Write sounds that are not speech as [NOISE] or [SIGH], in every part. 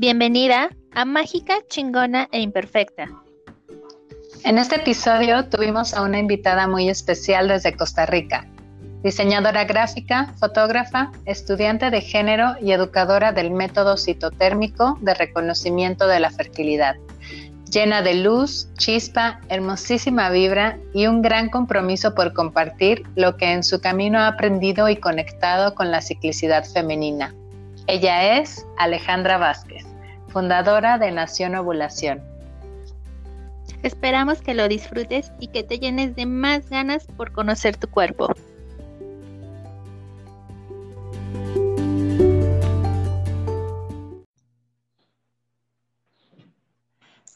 Bienvenida a Mágica, Chingona e Imperfecta. En este episodio tuvimos a una invitada muy especial desde Costa Rica, diseñadora gráfica, fotógrafa, estudiante de género y educadora del método citotérmico de reconocimiento de la fertilidad, llena de luz, chispa, hermosísima vibra y un gran compromiso por compartir lo que en su camino ha aprendido y conectado con la ciclicidad femenina. Ella es Alejandra Vázquez, fundadora de Nación Ovulación. Esperamos que lo disfrutes y que te llenes de más ganas por conocer tu cuerpo.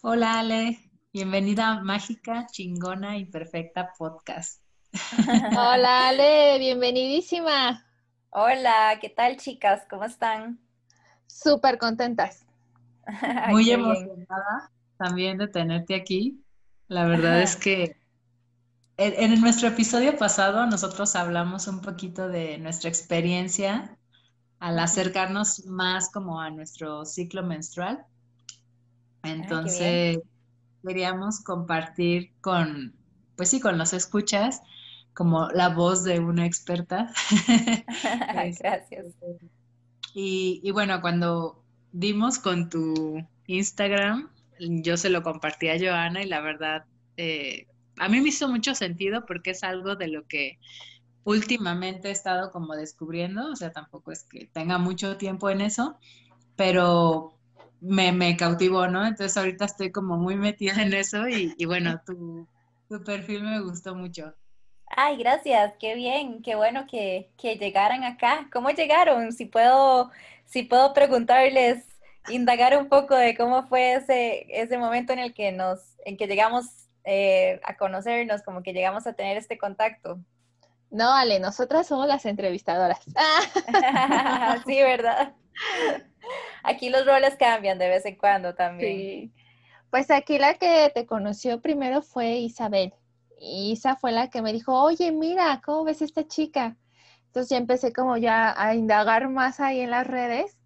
Hola Ale, bienvenida a Mágica, Chingona y Perfecta Podcast. [LAUGHS] Hola Ale, bienvenidísima. Hola, ¿qué tal chicas? ¿Cómo están? Súper contentas. [LAUGHS] Muy emocionada también de tenerte aquí. La verdad es [LAUGHS] que en, en, nuestro episodio pasado nosotros hablamos un poquito de nuestra experiencia al acercarnos más como a nuestro ciclo menstrual. Entonces, queríamos compartir con, pues sí, con los escuchas, como la voz de una experta. [LAUGHS] Gracias. Y, y, bueno, cuando dimos con tu Instagram, yo se lo compartí a Joana y la verdad, eh, a mí me hizo mucho sentido porque es algo de lo que últimamente he estado como descubriendo, o sea, tampoco es que tenga mucho tiempo en eso, pero me, me cautivó, ¿no? Entonces ahorita estoy como muy metida en eso y, y bueno, tu, tu, perfil me gustó mucho. Ay, gracias, qué bien, qué bueno que, que, llegaran acá. ¿Cómo llegaron? Si puedo, si puedo preguntarles, indagar un poco de cómo fue ese, ese momento en el que nos, en que llegamos eh, a conocernos, como que llegamos a tener este contacto. No, Ale, nosotras somos las entrevistadoras. [LAUGHS] sí, ¿verdad? Aquí los roles cambian de vez en cuando también. Sí. Pues aquí la que te conoció primero fue Isabel. Isa fue la que me dijo, oye, mira, ¿cómo ves esta chica? Entonces ya empecé como ya a indagar más ahí en las redes.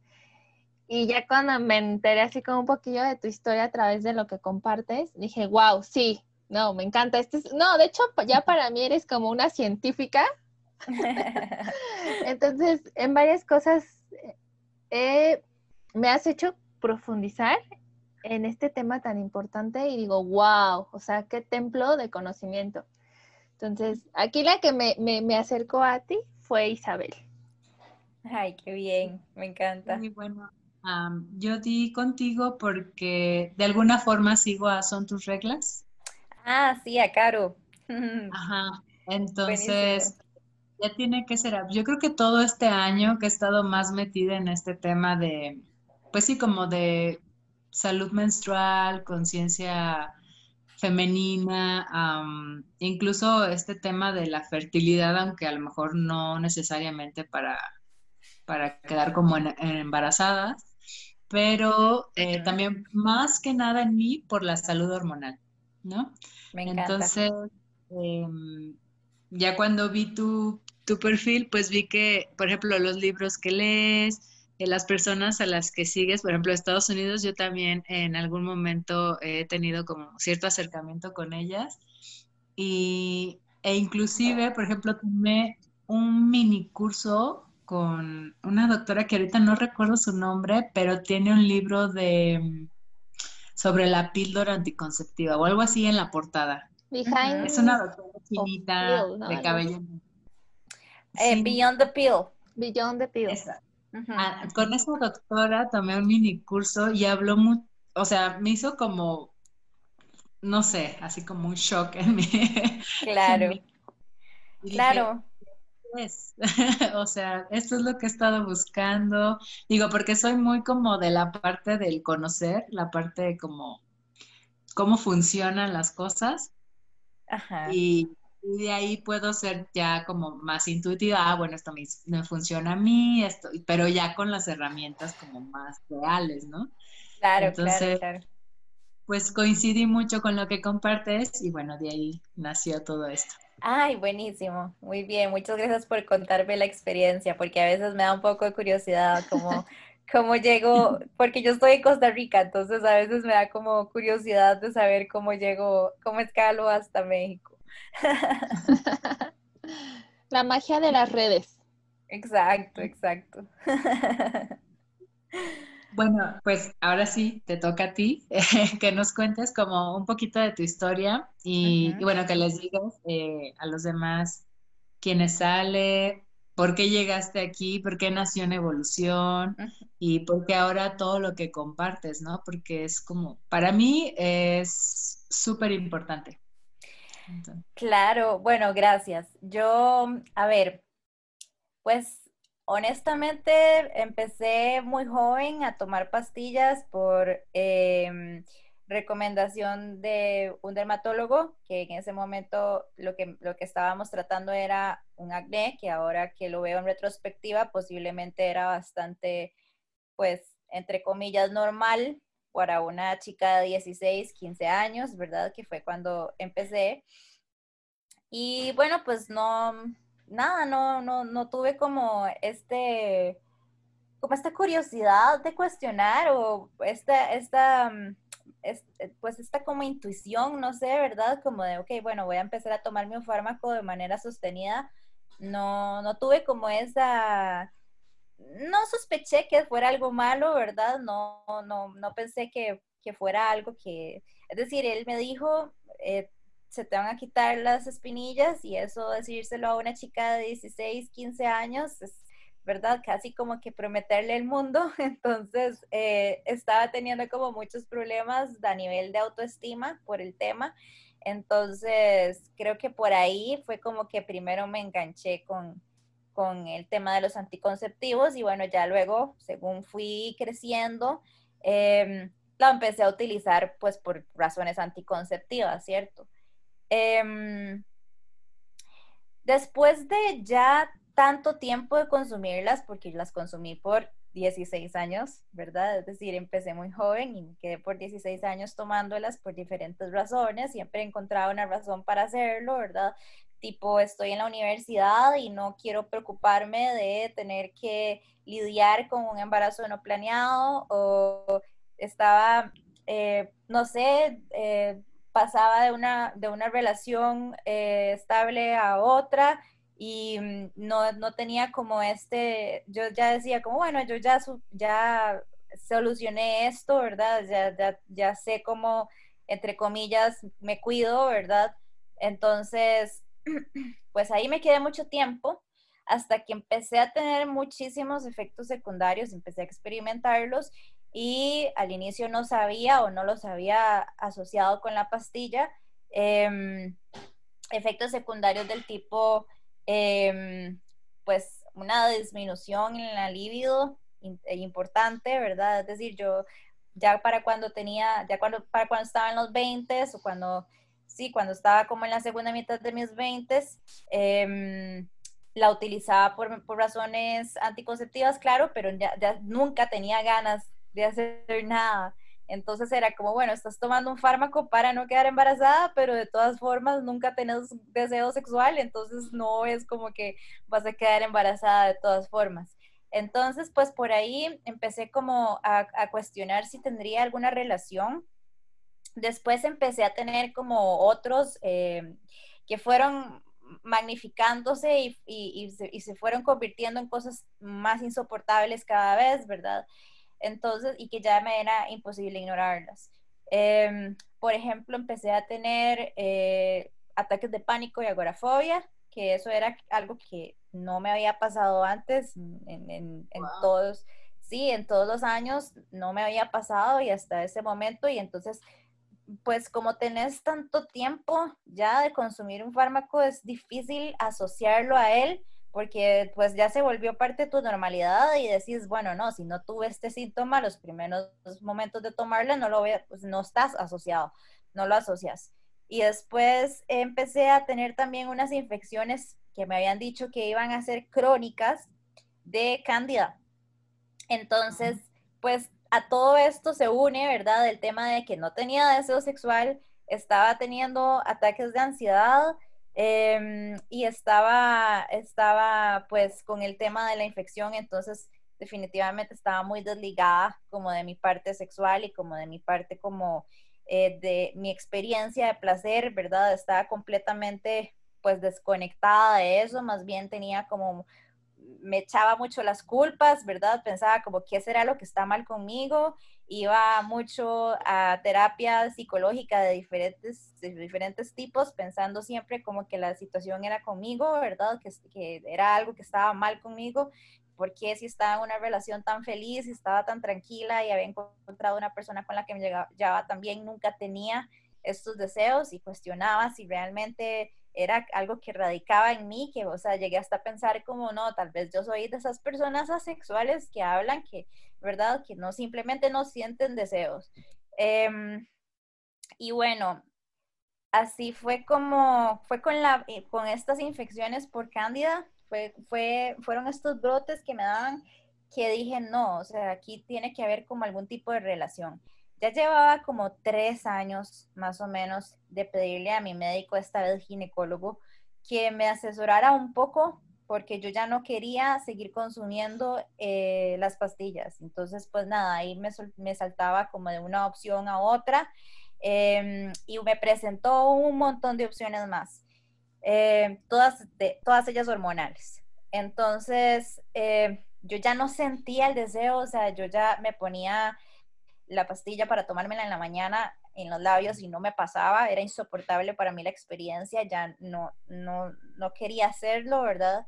Y ya cuando me enteré así como un poquillo de tu historia a través de lo que compartes, dije, wow, sí, no, me encanta. Este es... No, de hecho, ya para mí eres como una científica. [LAUGHS] Entonces, en varias cosas eh, me has hecho profundizar en este tema tan importante y digo, wow, o sea, qué templo de conocimiento. Entonces, aquí la que me, me, me acercó a ti fue Isabel. Ay, qué bien, me encanta. Muy bueno. Um, yo di contigo porque de alguna forma sigo a Son tus reglas. Ah, sí, a Caro. [LAUGHS] Ajá. Entonces, Buenísimo ya tiene que ser. Yo creo que todo este año que he estado más metida en este tema de, pues sí, como de salud menstrual, conciencia femenina, um, incluso este tema de la fertilidad, aunque a lo mejor no necesariamente para, para quedar como en, en embarazadas, pero eh, también más que nada en mí por la salud hormonal, ¿no? Me encanta. Entonces, eh, ya cuando vi tu, tu, perfil, pues vi que, por ejemplo, los libros que lees, las personas a las que sigues, por ejemplo, Estados Unidos, yo también en algún momento he tenido como cierto acercamiento con ellas. Y, e inclusive, por ejemplo, tomé un mini curso con una doctora que ahorita no recuerdo su nombre, pero tiene un libro de sobre la píldora anticonceptiva o algo así en la portada. Behind es una doctora chinita pill, ¿no? de cabello. Eh, sí. Beyond the Pill. Beyond the Pill. Esa. Ah, con esa doctora tomé un mini curso y habló mucho, o sea, me hizo como, no sé, así como un shock en mí. [LAUGHS] Claro. en mí. Y claro. Dije, es. [LAUGHS] o sea, esto es lo que he estado buscando. Digo, porque soy muy como de la parte del conocer, la parte de como cómo funcionan las cosas. Ajá. Y, y, de ahí puedo ser ya como más intuitiva, ah, bueno, esto me, me, funciona a mí, esto, pero ya con las herramientas como más reales, ¿no? Claro, Entonces, claro, claro. Pues coincidí mucho con lo que compartes y bueno, de ahí nació todo esto. Ay, buenísimo, muy bien, muchas gracias por contarme la experiencia, porque a veces me da un poco de curiosidad como [LAUGHS] cómo llego, porque yo estoy en Costa Rica, entonces a veces me da como curiosidad de saber cómo llego, cómo escalo hasta México. [LAUGHS] La magia de las redes. Exacto, exacto. [LAUGHS] Bueno, pues ahora sí, te toca a ti [LAUGHS] que nos cuentes como un poquito de tu historia y, bueno, que les digas eh, a los demás quiénes sale, por qué llegaste aquí, por qué nació en evolución y por qué ahora todo lo que compartes, ¿no? Porque es como, para mí es súper importante. Claro, bueno, gracias. Yo, a ver, pues honestamente empecé muy joven a tomar pastillas por em, recomendación de un dermatólogo, que en ese momento lo que, lo que estábamos tratando era un acné, que ahora que lo veo en retrospectiva posiblemente era bastante, pues, entre comillas, normal para una chica de 16, 15 años, ¿verdad? Que fue cuando empecé. Y bueno, pues no, nada, no, no, no tuve como este, como esta curiosidad de cuestionar o esta, esta, mm, pues esta como intuición, no sé, ¿verdad? Como de, ok, bueno, voy a empezar a tomar mi fármaco de manera sostenida. No, no tuve como esa, no sospeché que fuera algo malo, ¿verdad? No, no, no pensé que, que fuera algo que, es decir, él me dijo, eh, se te van a quitar las espinillas y eso decírselo a una chica de 16, 15 años es, ¿verdad? Casi como que prometerle el mundo. [LAUGHS] Entonces, eh, estaba teniendo como muchos problemas a nivel de autoestima por el tema. Entonces, creo que por ahí fue como que primero me enganché con, con el tema de los anticonceptivos y bueno, ya luego, según fui creciendo, eh, la empecé a utilizar pues por razones anticonceptivas, ¿cierto? Em, después de ya tanto tiempo de consumirlas, porque las consumí por 16 años, ¿verdad? Es decir, empecé muy joven y me quedé por 16 años tomándolas por diferentes razones, siempre he encontrado una razón para hacerlo, ¿verdad? Tipo, estoy en la universidad y no quiero preocuparme de tener que lidiar con un embarazo no planeado o estaba, eh, no sé, eh, pasaba de una, de una relación eh, estable a otra y mm, no, no, tenía como este, yo ya decía como, bueno, yo ya, ya solucioné esto, ¿verdad? Ya, ya, ya sé cómo, entre comillas, me cuido, ¿verdad? Entonces, pues ahí me quedé mucho tiempo hasta que empecé a tener muchísimos efectos secundarios, empecé a experimentarlos y al inicio no sabía o no los había asociado con la pastilla. Em, efectos secundarios del tipo, em, pues, una disminución en la libido e importante, ¿verdad? Es decir, yo ya para cuando tenía, ya cuando, para cuando estaba en los 20 o cuando, sí, cuando estaba como en la segunda mitad de mis 20, em, la utilizaba por, por, razones anticonceptivas, claro, pero ya, ya, nunca tenía ganas de hacer nada. Entonces era como, bueno, estás tomando un fármaco para no quedar embarazada, pero de todas formas nunca tenés deseo sexual, entonces no es como que vas a quedar embarazada de todas formas. Entonces, pues por ahí empecé como a, cuestionar si tendría alguna relación. Después empecé a tener como otros eh, que fueron magnificándose y, y, se, y, se, fueron convirtiendo en cosas más insoportables cada vez, ¿verdad? entonces, y que ya me era imposible ignorarlas. Em, por ejemplo, empecé a tener eh, ataques de pánico y agorafobia, que eso era algo que no me había pasado antes en, todos, sí, en todos los años no me había pasado y hasta ese momento, y entonces pues como tenés tanto tiempo ya de consumir un fármaco, es difícil asociarlo a él porque pues ya se volvió parte de tu normalidad y decís, bueno, no, si no tuve este síntoma los primeros momentos de tomarla, no lo voy pues no estás asociado, no lo asocias. Y después empecé a tener también unas infecciones que me habían dicho que iban a ser crónicas de cándida. Entonces, pues a todo esto se une, ¿verdad? El tema de que no tenía deseo sexual, estaba teniendo ataques de ansiedad, Em, y estaba, estaba pues con el tema de la infección, entonces definitivamente estaba muy desligada como de mi parte sexual y como de mi parte como eh, de mi experiencia de placer, ¿verdad? Estaba completamente pues desconectada de eso, más bien tenía como, me echaba mucho las culpas, ¿verdad? Pensaba como, ¿qué será lo que está mal conmigo? Iba mucho a terapia psicológica de diferentes, diferentes tipos, pensando siempre como que la situación era conmigo, ¿verdad? Que, que era algo que estaba mal conmigo por qué si estaba en una relación tan feliz, y estaba tan tranquila y había encontrado una persona con la que me llevaba también, nunca tenía estos deseos y cuestionaba si realmente era algo que radicaba en mí, que, o sea, llegué hasta a pensar como, no, tal vez yo soy de esas personas asexuales que hablan que, ¿verdad? Que no simplemente no sienten deseos. Em, y bueno, así fue como, fue con, la, eh, con estas infecciones por cándida, fue, fue, fueron estos brotes que me daban que dije, no, o sea, aquí tiene que haber como algún tipo de relación. Ya llevaba como tres años más o menos de pedirle a mi médico, esta vez ginecólogo, que me asesorara un poco porque yo ya no quería seguir consumiendo eh, las pastillas. Entonces, pues nada, ahí me, me, saltaba como de una opción a otra em, y me presentó un montón de opciones más. Eh, todas, todas ellas hormonales. Entonces, eh, yo ya no sentía el deseo, o sea, yo ya me ponía la pastilla para tomármela en la mañana en los labios y no me pasaba, era insoportable para mí la experiencia, ya no, no, no quería hacerlo, ¿verdad?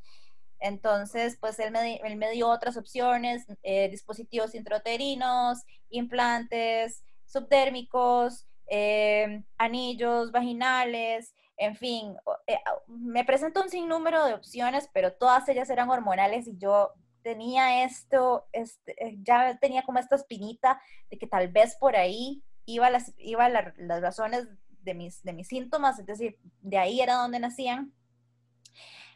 Entonces, pues él me, él me dio otras opciones, eh, dispositivos intrauterinos, implantes, subdérmicos, anillos vaginales, en fin, eh, me presentó un sinnúmero de opciones, pero todas ellas eran hormonales y yo tenía esto, este, eh, ya tenía como esta espinita de que tal vez por ahí iba las, iba las razones de mis, de mis síntomas, es decir, de ahí era donde nacían.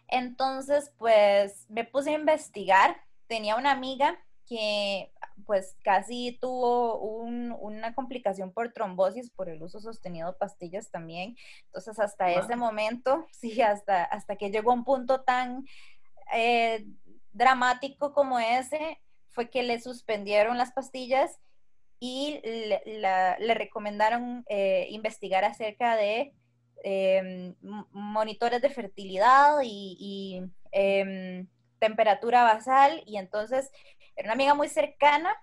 Entonces, pues me puse a investigar. Tenía una amiga que pues casi tuvo una complicación por trombosis por el uso sostenido de pastillas también. Entonces hasta ese momento, [LAUGHS] sí, hasta, hasta que llegó a un punto tan eh, dramático como ese, fue que le suspendieron las pastillas y le, recomendaron eh, investigar acerca de em, monitores de fertilidad y, y em, temperatura basal y entonces era una amiga muy cercana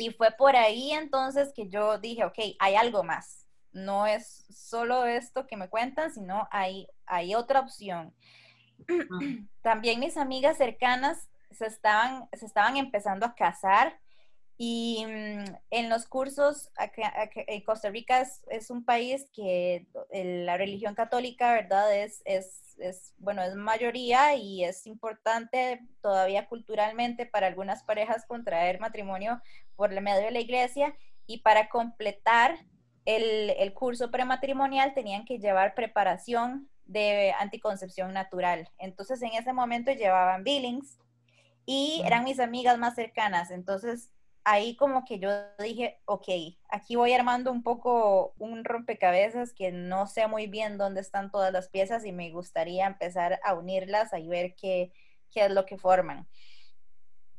y fue por ahí entonces que yo dije, ok, hay algo más. No es solo esto que me cuentan, sino hay, hay otra opción. [CLEARS THROAT] También mis amigas cercanas se estaban, se estaban empezando a casar y mm, en los cursos, en Costa Rica es, un país que la religión católica, ¿verdad? Es, es, es, bueno, es mayoría y es importante todavía culturalmente para algunas parejas contraer matrimonio por el medio de la iglesia y para completar el, el curso prematrimonial tenían que llevar preparación de anticoncepción natural. Entonces en ese momento llevaban billings y eran mis amigas más cercanas. Entonces ahí como que yo dije, ok, aquí voy armando un poco un rompecabezas que no sé muy bien dónde están todas las piezas y me gustaría empezar a unirlas y ver qué, qué es lo que forman.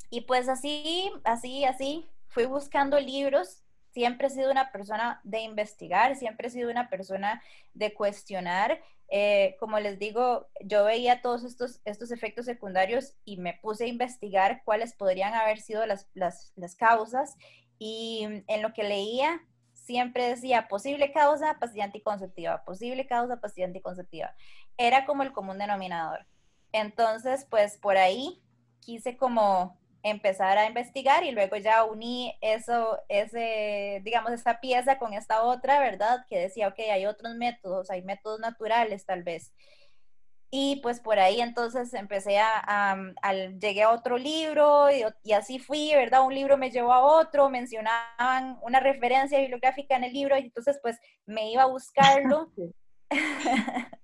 Y pues así, así, así, fui buscando libros. Siempre he sido una persona de investigar, siempre he sido una persona de cuestionar eh, como les digo, yo veía todos estos, estos efectos secundarios y me puse a investigar cuáles podrían haber sido las, las, las causas y en lo que leía siempre decía posible causa pastilla anticonceptiva, posible causa pastilla anticonceptiva. Era como el común denominador. Entonces, pues por ahí quise como empezar a investigar y luego ya uní eso, ese, digamos, esta pieza con esta otra, ¿verdad? Que decía, ok, hay otros métodos, hay métodos naturales tal vez. Y pues por ahí entonces empecé a, llegué a otro libro y, así fui, ¿verdad? Un libro me llevó a otro, mencionaban una referencia bibliográfica en el libro y entonces pues me iba a buscarlo. [LAUGHS] [LAUGHS]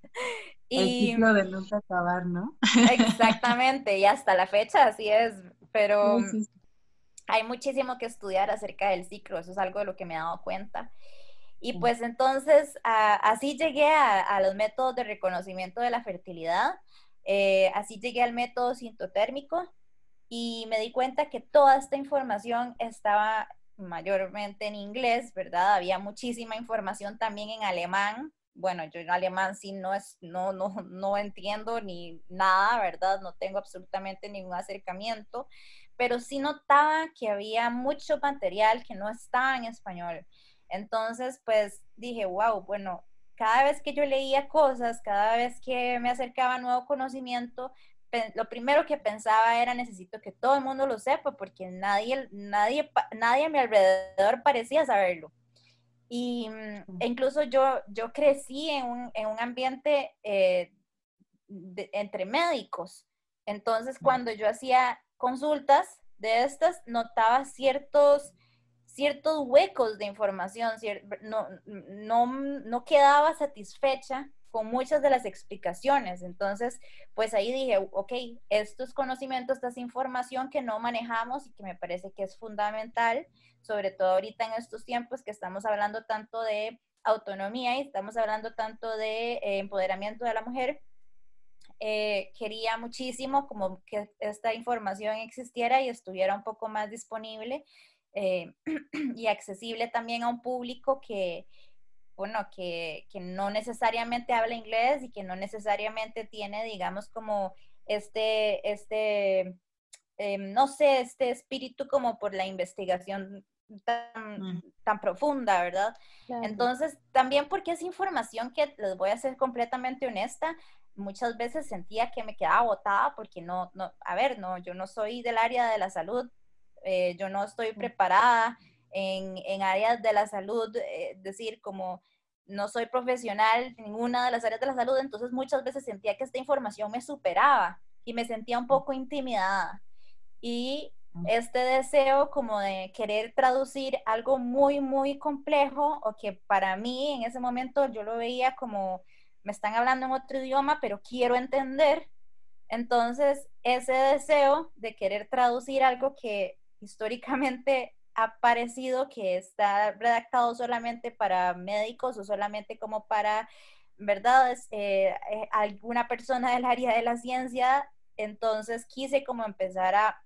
y, el ciclo de nunca acabar, ¿no? Exactamente, y hasta la fecha así es, pero hay muchísimo que estudiar acerca del ciclo, eso es algo de lo que me he dado cuenta. Y pues entonces así llegué a, los métodos de reconocimiento de la fertilidad, eh, así llegué al método sintotérmico, y me di cuenta que toda esta información estaba mayormente en inglés, ¿verdad? Había muchísima información también en alemán. Bueno, yo en alemán sí no, es, no, no, [LAUGHS] no entiendo ni nada, ¿verdad? No tengo absolutamente ningún acercamiento, pero sí notaba que había mucho material que no estaba en español. Entonces, pues dije, wow, bueno, cada vez que yo leía cosas, cada vez que me acercaba a nuevo conocimiento, lo primero que pensaba era necesito que todo el mundo lo sepa porque nadie, nadie, nadie a mi alrededor parecía saberlo. Y mm, e incluso yo, yo crecí en un, en un ambiente eh, entre médicos. Entonces, cuando yo hacía consultas de estas, notaba ciertos, ciertos huecos de información, no, no, no quedaba satisfecha con muchas de las explicaciones. Entonces, pues ahí dije, ok, estos conocimientos, esta información que no manejamos y que me parece que es fundamental, sobre todo ahorita en estos tiempos que estamos hablando tanto de autonomía y estamos hablando tanto de eh, empoderamiento de la mujer, eh, quería muchísimo como que esta información existiera y estuviera un poco más disponible eh, [CLEARS THROAT] y accesible también a un público que, bueno, que, que, no necesariamente habla inglés y que no necesariamente tiene, digamos, como este, este, em, no sé, este espíritu como por la investigación tan, mm. tan profunda, ¿verdad? Entonces, también porque es información que, les voy a ser completamente honesta, muchas veces sentía que me quedaba botada porque no, no, a ver, no, yo no soy del área de la salud, eh, yo no estoy mm. En, en áreas de la salud, es eh, decir, como no soy profesional en ninguna de las áreas de la salud, entonces muchas veces sentía que esta información me superaba y me sentía un poco intimidada. Y mm. este deseo como de querer traducir algo muy, muy complejo o que para mí en ese momento yo lo veía como me están hablando en otro idioma, pero quiero entender. Entonces, ese deseo de querer traducir algo que históricamente ha parecido que está redactado solamente para médicos o solamente como para, ¿verdad? Eh, eh, alguna persona del área de la ciencia. Entonces quise como empezar a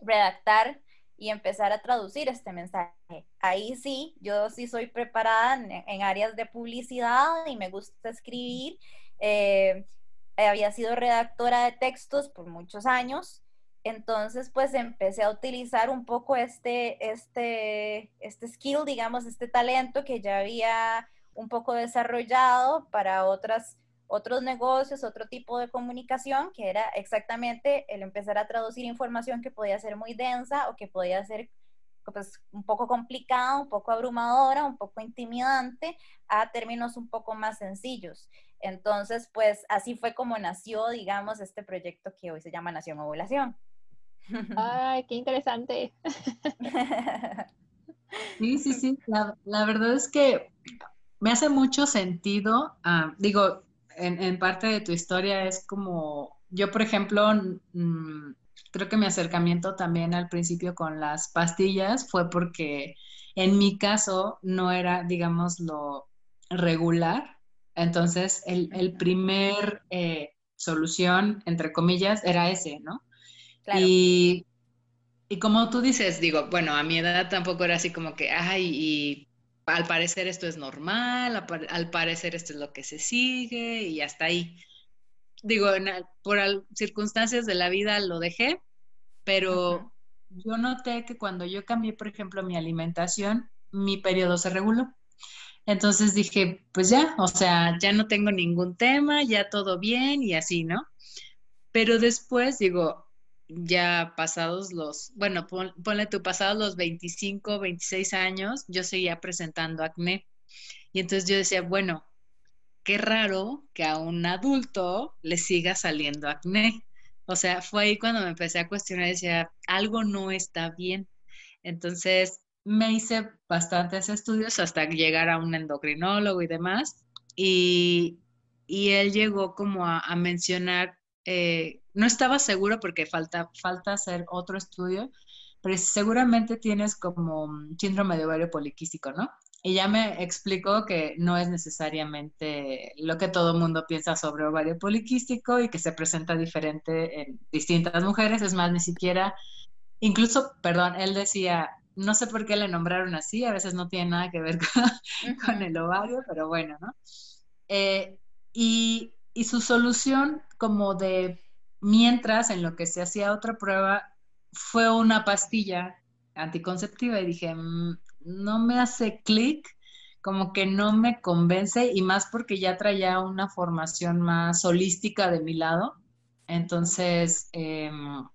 redactar y empezar a traducir este mensaje. Ahí sí, yo sí soy preparada en, áreas de publicidad y me gusta escribir. Eh, había sido redactora de textos por muchos años entonces, pues empecé a utilizar un poco este, este, este skill, digamos, este talento que ya había un poco desarrollado para otras, otros negocios, otro tipo de comunicación, que era exactamente el empezar a traducir información que podía ser muy densa o que podía ser pues, un poco complicada, un poco abrumadora, un poco intimidante, a términos un poco más sencillos. Entonces, pues así fue como nació, digamos, este proyecto que hoy se llama Nación Ovulación. Ay, qué interesante. Sí, sí, sí. La, verdad es que me hace mucho sentido. Ah, digo, en, parte de tu historia es como, yo por ejemplo, mm, creo que mi acercamiento también al principio con las pastillas fue porque en mi caso no era, digamos, lo regular. Entonces, el, primer eh, solución, entre comillas, era ese, ¿no? Y, y como tú dices, digo, bueno, a mi edad tampoco era así como que, ay, y al parecer esto es normal, al parecer esto es lo que se sigue y hasta ahí. Digo, por circunstancias de la vida lo dejé, pero yo noté que cuando yo cambié, por ejemplo, mi alimentación, mi periodo se reguló. Entonces dije, pues ya, o sea, ya no tengo ningún tema, ya todo bien y así, ¿no? Pero después digo, ya pasados los, bueno, ponle tú pasados los 25, 26 años, yo seguía presentando acné. Y entonces yo decía, bueno, qué raro que a un adulto le siga saliendo acné. O sea, fue ahí cuando me empecé a cuestionar y decía, algo no está bien. Entonces me hice bastantes estudios hasta llegar a un endocrinólogo y demás. Y, él llegó como a, a mencionar eh, no estaba seguro porque falta, falta hacer otro estudio, pero seguramente tienes como síndrome de ovario poliquístico, ¿no? y ya me explicó que no es necesariamente lo que todo mundo piensa sobre ovario poliquístico y que se presenta diferente en distintas mujeres, es más, ni siquiera, incluso, perdón, él decía, no sé por qué le nombraron así, a veces no tiene nada que ver [LAUGHS] con, el ovario, pero bueno, ¿no? Eh, y, y su solución como de mientras en lo que se hacía otra prueba fue una pastilla anticonceptiva y dije, mm, no me hace clic, como que no me convence y más porque ya traía una formación más holística de mi lado. Entonces, em,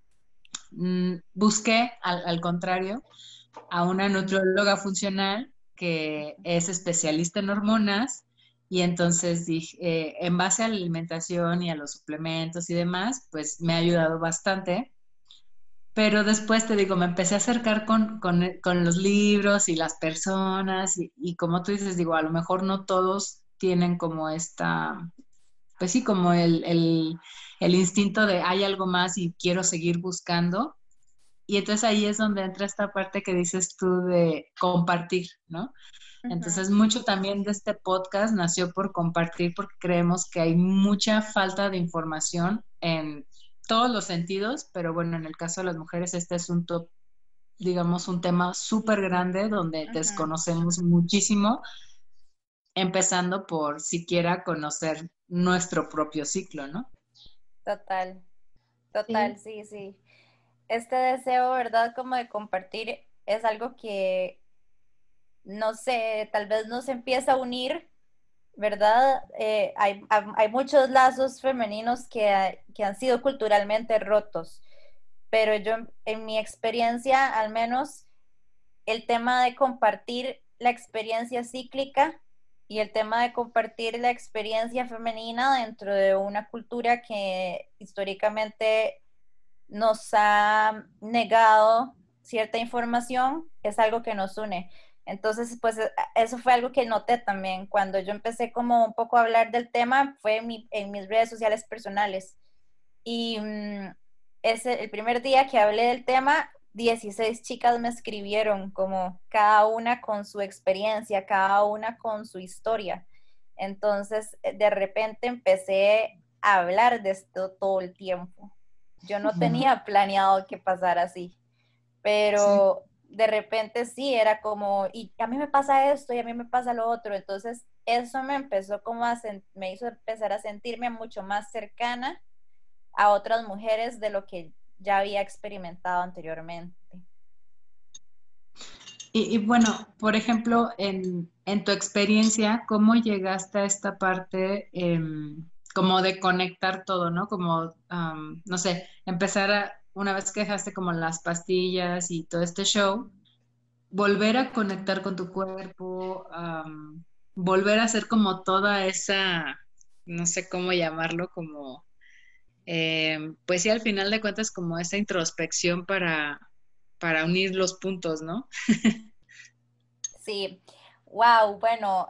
mm, busqué al, contrario a una nutrióloga funcional que es especialista en hormonas y entonces dije, eh, en base a la alimentación y a los suplementos y demás, pues me ha ayudado bastante pero después te digo, me empecé a acercar con, los libros y las personas y, como tú dices, digo, a lo mejor no todos tienen como esta, pues sí, como el, el, instinto de hay algo más y quiero seguir buscando. Y entonces ahí es donde entra esta parte que dices tú de compartir, ¿no? Entonces, mucho también de este podcast nació por compartir porque creemos que hay mucha falta de información en todos los sentidos, pero bueno, en el caso de las mujeres este es un top, digamos, un tema súper grande donde desconocemos muchísimo, empezando por siquiera conocer nuestro propio ciclo, ¿no? Total, total, sí, sí. Este deseo, ¿verdad? Como de compartir es algo que, no sé, tal vez nos empieza a unir ¿verdad? Eh, hay, hay, muchos lazos femeninos que, que, han sido culturalmente rotos, pero yo, en mi experiencia, al menos, el tema de compartir la experiencia cíclica y el tema de compartir la experiencia femenina dentro de una cultura que históricamente nos ha negado cierta información es algo que nos une. Entonces, pues e, eso fue algo que noté también cuando yo empecé como un poco a hablar del tema, fue en, mis redes sociales personales. Y mm, ese, el primer día que hablé del tema, 16 chicas me escribieron como cada una con su experiencia, cada una con su historia. Entonces, eh, de repente empecé a hablar de esto todo el tiempo. Yo no tenía planeado que pasara así, pero de repente sí, era como, y a mí me pasa esto y a mí me pasa lo otro. Entonces, eso me empezó como a, me hizo empezar a sentirme mucho más cercana a otras mujeres de lo que ya había experimentado anteriormente. Y, bueno, por ejemplo, en, tu experiencia, ¿cómo llegaste a esta parte em, como de conectar todo, ¿no? Como, no sé, empezar a, una vez que dejaste como las pastillas y todo este show, volver a conectar con tu cuerpo, volver a hacer como toda esa, no sé cómo llamarlo, como, em, pues sí, al final de cuentas como esa introspección para, para unir los puntos, ¿no? sí, wow, bueno,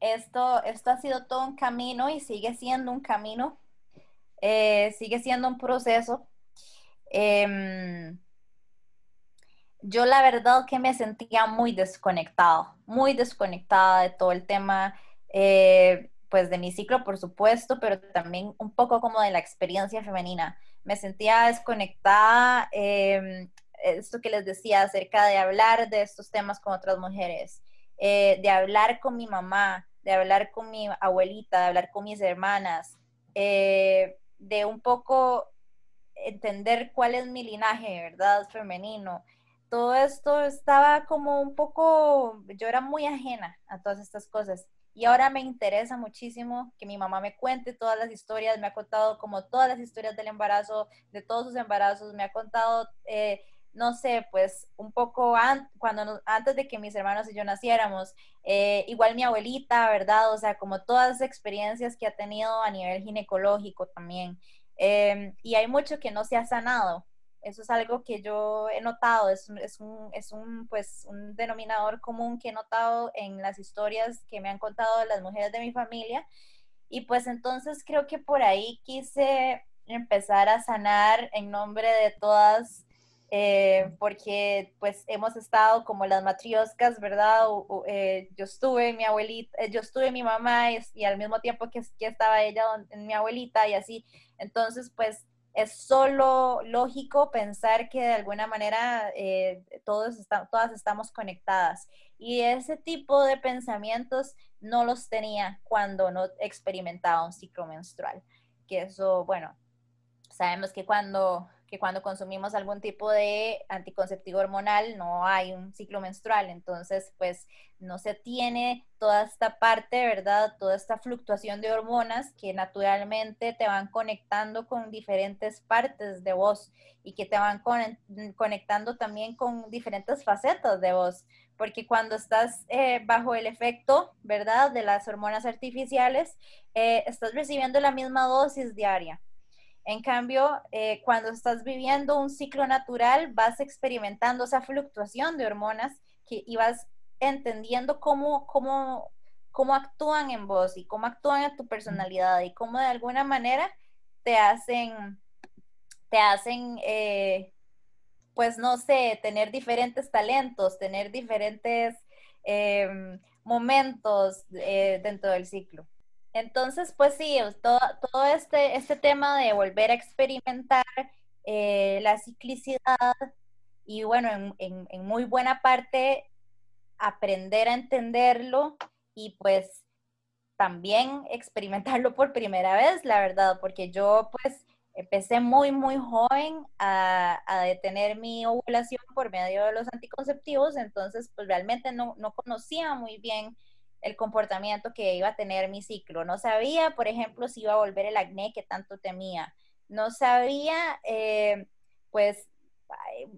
esto, esto ha sido todo un camino y sigue siendo un camino, eh, sigue siendo un proceso Em, yo la verdad que me sentía muy desconectada, muy desconectada de todo el tema, eh, pues de mi ciclo, por supuesto, pero también un poco como de la experiencia femenina. Me sentía desconectada, em, esto que les decía acerca de hablar de estos temas con otras mujeres, eh, de hablar con mi mamá, de hablar con mi abuelita, de hablar con mis hermanas, eh, de un poco entender cuál es mi linaje, ¿verdad? Femenino. Todo esto estaba como un poco, yo era muy ajena a todas estas cosas. Y ahora me interesa muchísimo que mi mamá me cuente todas las historias, me ha contado como todas las historias del embarazo, de todos sus embarazos, me ha contado, eh, no sé, pues un poco cuando antes de que mis hermanos y yo naciéramos, eh, igual mi abuelita, ¿verdad? O sea, como todas las experiencias que ha tenido a nivel ginecológico también. Em, y hay mucho que no se ha sanado. Eso es algo que yo he notado, es, es, un, es un, pues, un denominador común que he notado en las historias que me han contado las mujeres de mi familia. Y pues entonces creo que por ahí quise empezar a sanar en nombre de todas eh, porque pues hemos estado como las matrioscas, ¿verdad? Eh, yo estuve mi abuelita, eh, yo estuve mi mamá y, al mismo tiempo que, que estaba ella en mi abuelita y así. Entonces, pues es solo lógico pensar que de alguna manera todos todas estamos conectadas. Y ese tipo de pensamientos no los tenía cuando no experimentaba un ciclo menstrual. Que eso, bueno, sabemos que cuando que cuando consumimos algún tipo de anticonceptivo hormonal no hay un ciclo menstrual, entonces pues no se tiene toda esta parte, ¿verdad? Toda esta fluctuación de hormonas que naturalmente te van conectando con diferentes partes de vos y que te van conectando también con diferentes facetas de vos, porque cuando estás eh, bajo el efecto, ¿verdad? De las hormonas artificiales, eh, estás recibiendo la misma dosis diaria en cambio, eh, cuando estás viviendo un ciclo natural, vas experimentando esa fluctuación de hormonas que, y vas entendiendo cómo, cómo, cómo actúan en vos y cómo actúan en tu personalidad y cómo de alguna manera te hacen, te hacen, eh, pues no sé, tener diferentes talentos, tener diferentes em, momentos eh, dentro del ciclo. Entonces, pues sí, todo, todo este, este tema de volver a experimentar eh, la ciclicidad y bueno, en, muy buena parte aprender a entenderlo y pues también experimentarlo por primera vez, la verdad, porque yo pues empecé muy, muy joven a, a, detener mi ovulación por medio de los anticonceptivos, entonces pues realmente no, no conocía muy bien el comportamiento que iba a tener mi ciclo. No sabía, por ejemplo, si iba a volver el acné que tanto temía. No sabía, eh, pues,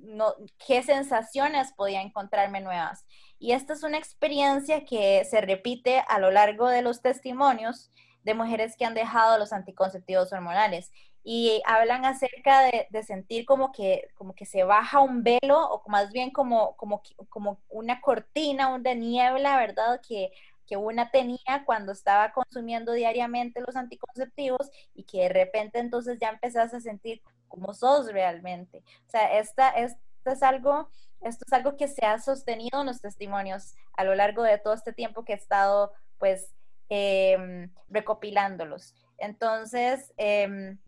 no, qué sensaciones podía encontrarme nuevas. Y esta es una experiencia que se repite a lo largo de los testimonios de mujeres que han dejado los anticonceptivos hormonales y hablan acerca de, sentir como que, como que se baja un velo o más bien como, como, como una cortina, un de niebla, ¿verdad? Que que una tenía cuando estaba consumiendo diariamente los anticonceptivos y que de repente entonces ya empezás a sentir como sos realmente. O sea, esta, es algo, esto es algo que se ha sostenido en los testimonios a lo largo de todo este tiempo que he estado pues em, recopilándolos. Entonces, em,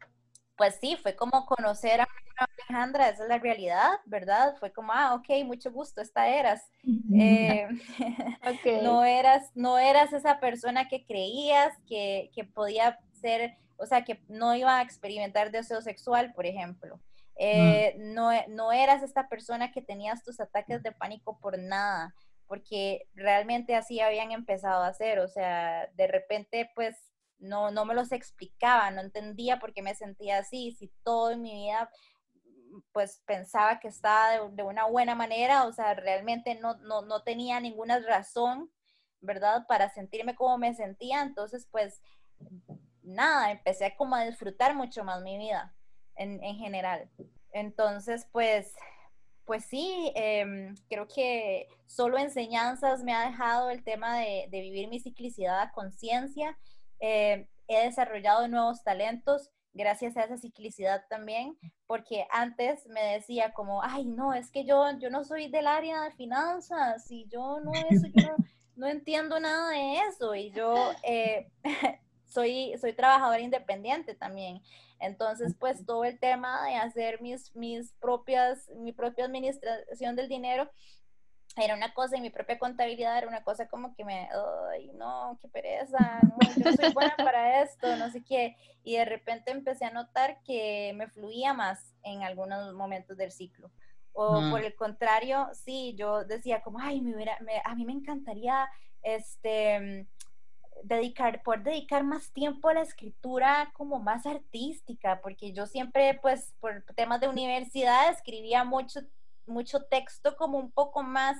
pues sí, fue como conocer a Alejandra, esa es la realidad, ¿verdad? Fue como, ah, ok, mucho gusto, esta eras. Eh, [LAUGHS] no, eras no eras esa persona que creías que, podía ser, o sea, que no iba a experimentar deseo sexual, por ejemplo. Eh, no, no eras esta persona que tenías tus ataques de pánico por nada, porque realmente así habían empezado a hacer, o sea, de repente, pues, no, no me los explicaba, no entendía por qué me sentía así, si todo en mi vida pues pensaba que estaba de, una buena manera, o sea, realmente no, no, tenía ninguna razón, ¿verdad? Para sentirme como me sentía, entonces pues nada, empecé como a disfrutar mucho más mi vida en, general. Entonces, pues, pues sí, em, creo que solo enseñanzas me ha dejado el tema de, vivir mi ciclicidad a conciencia. Eh, he desarrollado nuevos talentos, gracias a esa ciclicidad también, porque antes me decía como, ay, no, es que yo, yo no soy del área de finanzas y yo no, eso, yo no, [LAUGHS] entiendo nada de eso y yo eh, [LAUGHS] soy, soy trabajadora independiente también. Entonces, pues todo el tema de hacer mis, mis propias, mi propia administración del dinero era una cosa y mi propia contabilidad era una cosa como que me, ay, no, qué pereza, no, yo no soy buena para esto, no sé qué. Y de repente empecé a notar que me fluía más en algunos momentos del ciclo. O por el contrario, sí, yo decía como, ay, me a mí me encantaría este, dedicar, poder dedicar más tiempo a la escritura como más artística, porque yo siempre, pues, por temas de universidad, escribía mucho mucho texto como un poco más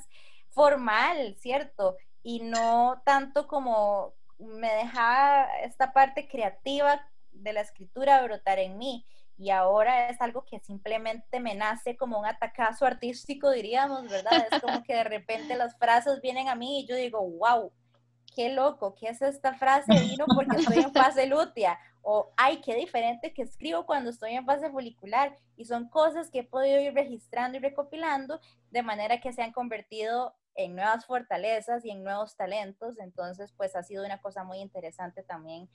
formal, ¿cierto? Y no tanto como me dejaba esta parte creativa de la escritura brotar en mí. Y ahora es algo que simplemente me nace como un atacazo artístico, diríamos, ¿verdad? Es como que de repente las frases vienen a mí y yo digo, wow, qué loco, ¿qué es esta frase? Vino porque estoy en fase lútea. O, ay, qué diferente que escribo cuando estoy en fase folicular. Y son cosas que he podido ir registrando y recopilando de manera que se han convertido en nuevas fortalezas y en nuevos talentos. Entonces, pues ha sido una cosa muy interesante también,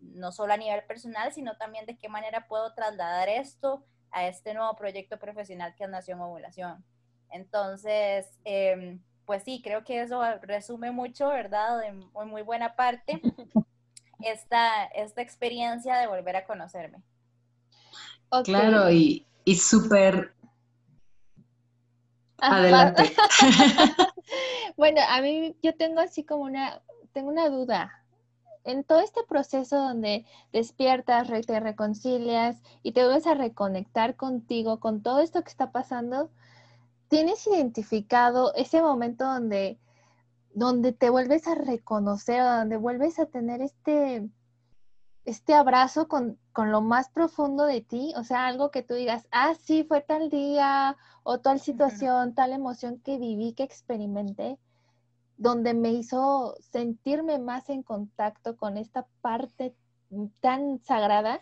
no solo a nivel personal, sino también de qué manera puedo trasladar esto a este nuevo proyecto profesional que es Nación Ovulación. Entonces, em, pues sí, creo que eso resume mucho, ¿verdad? En, muy buena parte [LAUGHS] esta, esta experiencia de volver a conocerme. Claro, y, y súper... Adelante. [LAUGHS] [LAUGHS] bueno, a mí yo tengo así como una, tengo una duda. En todo este proceso donde despiertas, te reconcilias y te vuelves a reconectar contigo, con todo esto que está pasando, ¿Tienes identificado ese momento donde, donde te vuelves a reconocer, donde vuelves a tener este, este abrazo con, con, lo más profundo de ti? O sea, algo que tú digas, ah, sí, fue tal día o tal situación, tal emoción que viví, que experimenté, donde me hizo sentirme más en contacto con esta parte tan sagrada.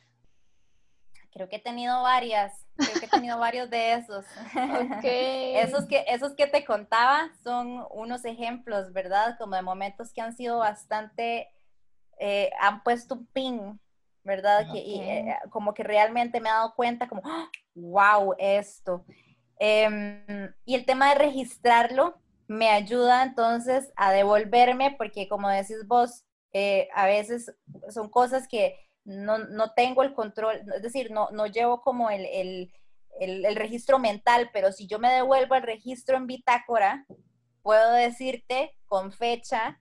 Creo que he tenido varias. Creo que he tenido varios de esos. [LAUGHS] esos, que, esos que te contaba son unos ejemplos, ¿verdad? Como de momentos que han sido bastante, eh, han puesto un pin, ¿verdad? Que, y, eh, como que realmente me he dado cuenta como, wow, esto. Em, y el tema de registrarlo me ayuda entonces a devolverme, porque como decís vos, eh, a veces son cosas que no, no, tengo el control, es decir, no, no llevo como el, el, el, registro mental, pero si yo me devuelvo el registro en bitácora, puedo decirte con fecha,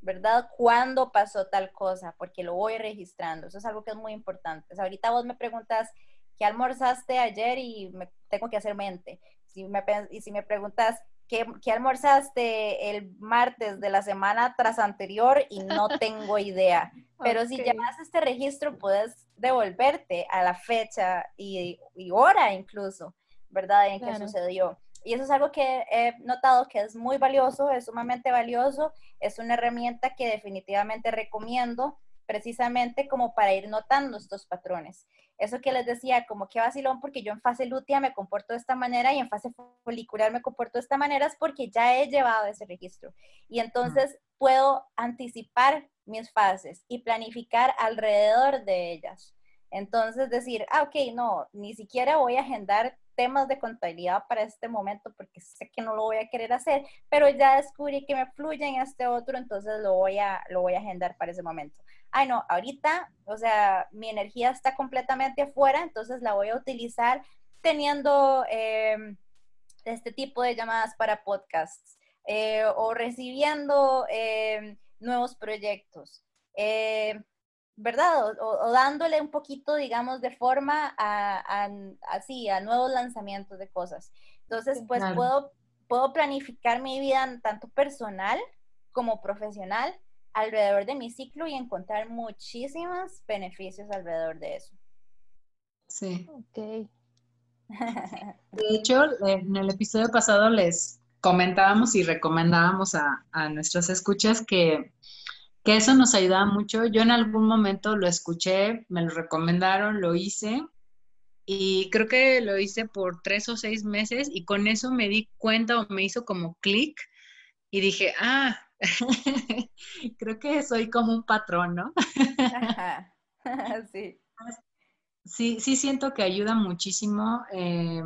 ¿verdad? ¿Cuándo pasó tal cosa? Porque lo voy registrando. Eso es algo que es muy importante. ahorita vos me preguntas, ¿qué almorzaste ayer? Y me, tengo que hacer mente. Si me, y si me preguntas, ¿qué, ¿qué, almorzaste el martes de la semana tras anterior? Y no [LAUGHS] tengo idea. Pero si llevas este registro, puedes devolverte a la fecha y, hora incluso, ¿verdad? En que sucedió. Y eso es algo que he notado que es muy valioso, es sumamente valioso, es una herramienta que definitivamente recomiendo precisamente como para ir notando estos patrones. Eso que les decía, como que vacilón, porque yo en fase lútea me comporto de esta manera y en fase folicular me comporto de esta manera, es porque ya he llevado ese registro. Y entonces puedo anticipar mis fases y planificar alrededor de ellas. Entonces decir, ah, ok, no, ni siquiera voy a agendar temas de contabilidad para este momento porque sé que no lo voy a querer hacer, pero ya descubrí que me fluye en este otro, entonces lo voy a, lo voy a agendar para ese momento. Ay, no, ahorita, o sea, mi energía está completamente afuera, entonces la voy a utilizar teniendo em, este tipo de llamadas para podcasts eh, o recibiendo em, nuevos proyectos, eh, ¿verdad? O, dándole un poquito, digamos, de forma a, así, a nuevos lanzamientos de cosas. Entonces, pues puedo, puedo planificar mi vida tanto personal como profesional alrededor de mi ciclo y encontrar muchísimos beneficios alrededor de eso. Sí. Ok. De hecho, en el episodio pasado les comentábamos y recomendábamos a, a nuestras escuchas que, que, eso nos ayudaba mucho. Yo en algún momento lo escuché, me lo recomendaron, lo hice y creo que lo hice por tres o seis meses y con eso me di cuenta o me hizo como clic y dije, ah, [LAUGHS] creo que soy como un patrón, ¿no? [LAUGHS] sí. Sí, sí siento que ayuda muchísimo. Eh,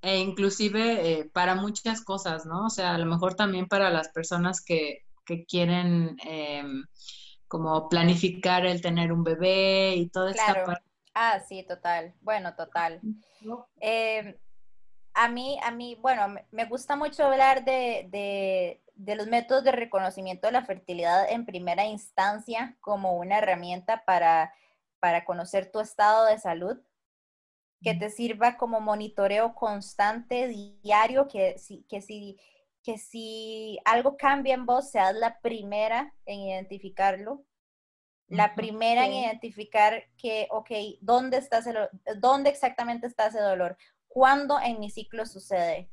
e inclusive eh, para muchas cosas, ¿no? O sea, a lo mejor también para las personas que, quieren eh, como planificar el tener un bebé y toda esta parte. Ah, sí, total. Bueno, total. Eh, a mí, a mí, bueno, me gusta mucho hablar de, de los métodos de reconocimiento de la fertilidad en primera instancia como una herramienta para, para conocer tu estado de salud que te sirva como monitoreo constante, diario, que si, que si, que si algo cambia en vos, seas la primera en identificarlo, la primera en identificar que, ok, ¿dónde, está ¿dónde exactamente está ese dolor? ¿Cuándo en mi ciclo sucede?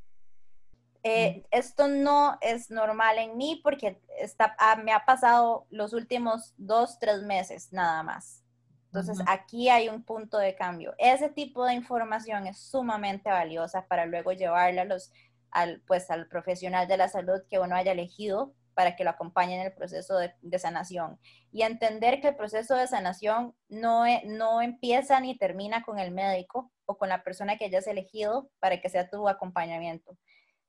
eh, esto no es normal en mí porque está, ah, me ha pasado los últimos dos, tres meses nada más. Entonces, aquí hay un punto de cambio. Ese tipo de información es sumamente valiosa para luego llevarla a los, al, pues, al profesional de la salud que uno haya elegido para que lo acompañe en el proceso de, sanación. Y entender que el proceso de sanación no, e, no empieza ni termina con el médico o con la persona que hayas elegido para que sea tu acompañamiento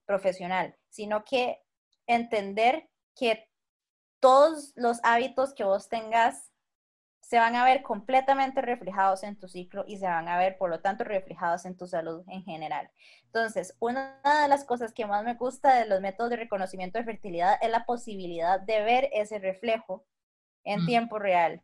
profesional, sino que entender que todos los hábitos que vos tengas se van a ver completamente reflejados en tu ciclo y se van a ver, por lo tanto, reflejados en tu salud en general. Entonces, una de las cosas que más me gusta de los métodos de reconocimiento de fertilidad es la posibilidad de ver ese reflejo en mm. tiempo real.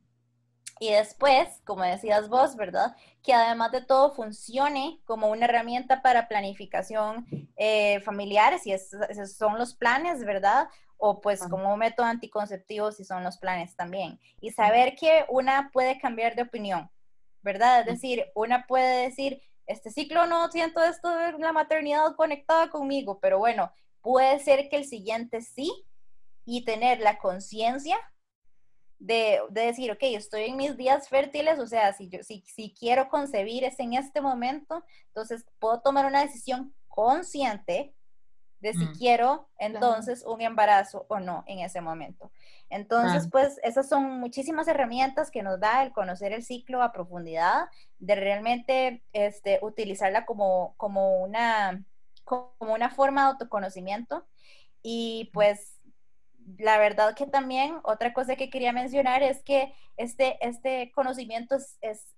Y después, como decías vos, ¿verdad? Que además de todo funcione como una herramienta para planificación eh, familiar, si esos son los planes, ¿verdad? O pues como método anticonceptivo, si son los planes también. Y saber que una puede cambiar de opinión, ¿verdad? Es decir, una puede decir, este ciclo no siento esto de la maternidad conectada conmigo, pero bueno, puede ser que el siguiente sí y tener la conciencia de, decir, ok, estoy en mis días fértiles, o sea, si, yo, si, si quiero concebir es en este momento, entonces puedo tomar una decisión consciente de si mm. quiero entonces un embarazo o no en ese momento. Entonces, pues esas son muchísimas herramientas que nos da el conocer el ciclo a profundidad, de realmente este, utilizarla como, como, una, como una forma de autoconocimiento. Y pues la verdad que también otra cosa que quería mencionar es que este, este conocimiento es,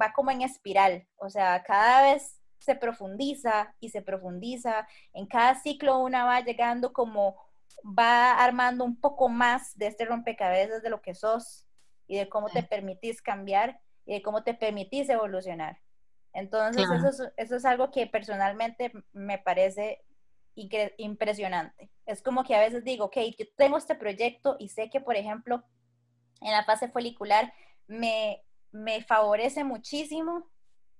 va como en espiral, o sea, cada vez se profundiza y se profundiza, en cada ciclo una va llegando como va armando un poco más de este rompecabezas de lo que sos y de cómo te permitís cambiar y de cómo te permitís evolucionar. Entonces, eso, eso es algo que personalmente me parece impresionante. Es como que a veces digo, ok, yo tengo este proyecto y sé que, por ejemplo, en la fase folicular me, me favorece muchísimo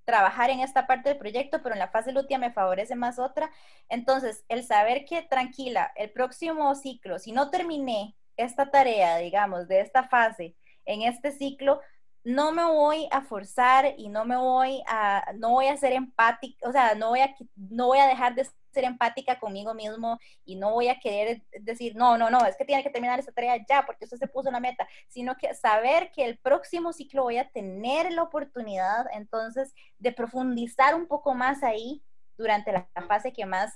trabajar en esta parte del proyecto, pero en la fase lútea me favorece más otra. Entonces, el saber que tranquila, el próximo ciclo, si no terminé esta tarea, digamos, de esta fase en este ciclo, no me voy a forzar y no me voy a, no voy a ser empática, o sea, no voy a, no voy a dejar de ser empática conmigo mismo y no voy a querer decir, no, no, no, es que tiene que terminar esta tarea ya porque usted se puso una meta, sino que saber que el próximo ciclo voy a tener la oportunidad entonces de profundizar un poco más ahí durante la fase que más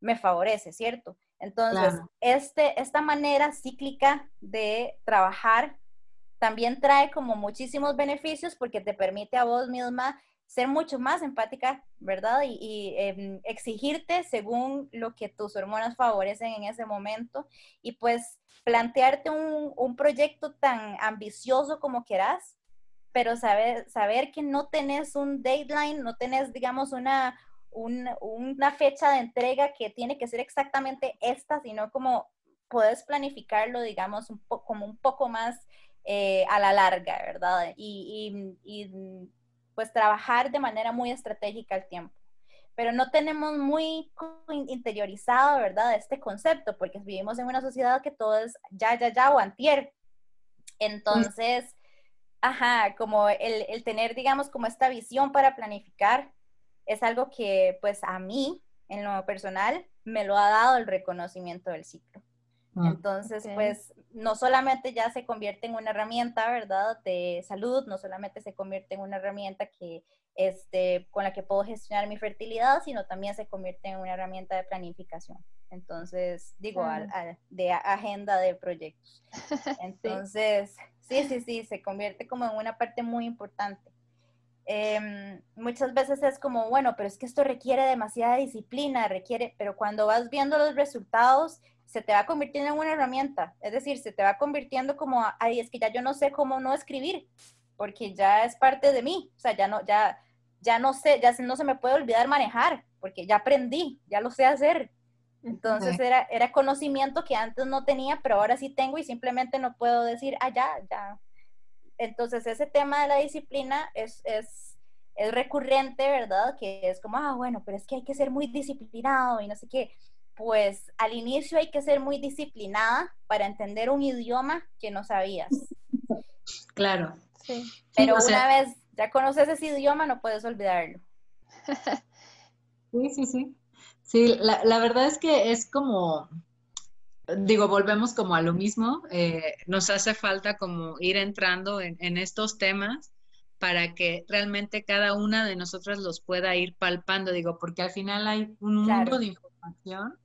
me favorece, ¿cierto? Entonces, este, esta manera cíclica de trabajar también trae como muchísimos beneficios porque te permite a vos misma ser mucho más empática, ¿verdad? Y, em, exigirte según lo que tus hormonas favorecen en ese momento y pues plantearte un, proyecto tan ambicioso como quieras, pero saber, saber que no tenés un deadline, no tenés, digamos, una, una fecha de entrega que tiene que ser exactamente esta, sino como puedes planificarlo, digamos, un como un poco más eh, a la larga, ¿verdad? y pues trabajar de manera muy estratégica el tiempo. Pero no tenemos muy interiorizado, ¿verdad?, este concepto, porque vivimos en una sociedad que todo es ya, ya, ya o antier. Entonces, ajá, como el, el tener, digamos, como esta visión para planificar es algo que, pues, a mí, en lo personal, me lo ha dado el reconocimiento del ciclo. Ah, Entonces, pues no solamente ya se convierte en una herramienta, ¿verdad? De salud, no solamente se convierte en una herramienta que, este, con la que puedo gestionar mi fertilidad, sino también se convierte en una herramienta de planificación. Entonces, digo, de agenda de proyectos. [LAUGHS] Entonces, sí. sí, sí, se convierte como en una parte muy importante. Em, muchas veces es como, bueno, pero es que esto requiere demasiada disciplina, requiere, pero cuando vas viendo los resultados, se te va convirtiendo en una herramienta, es decir, se te va convirtiendo como, ay, es que ya yo no sé cómo no escribir, porque ya es parte de mí, o sea, ya no, ya, ya no sé, ya no se me puede olvidar manejar, porque ya aprendí, ya lo sé hacer. Entonces era, era conocimiento que antes no tenía, pero ahora sí tengo y simplemente no puedo decir, ah, ya, ya. Entonces ese tema de la disciplina es, es, es recurrente, ¿verdad? Que es como, ah, bueno, pero es que hay que ser muy disciplinado y no sé qué pues al inicio hay que ser muy disciplinada para entender un idioma que no sabías. Claro. Sí. Pero una vez ya conoces ese idioma, no puedes olvidarlo. Sí, sí, sí. Sí, la, verdad es que es como, digo, volvemos como a lo mismo, eh, nos hace falta como ir entrando en, estos temas para que realmente cada una de nosotras los pueda ir palpando, digo, porque al final hay un mundo de información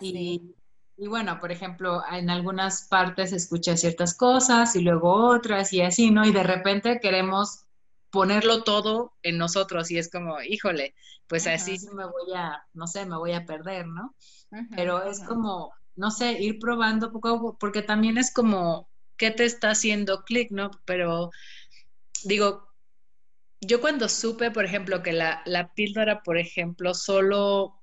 y, y, bueno, por ejemplo, en algunas partes escucha ciertas cosas y luego otras y así, ¿no? Y de repente queremos ponerlo todo en nosotros y es como, híjole, pues así sí me voy a, no sé, me voy a perder, ¿no? Pero es como, no sé, ir probando poco a poco, porque también es como, ¿qué te está haciendo clic, no? Pero digo, yo cuando supe, por ejemplo, que la, la píldora, por ejemplo, solo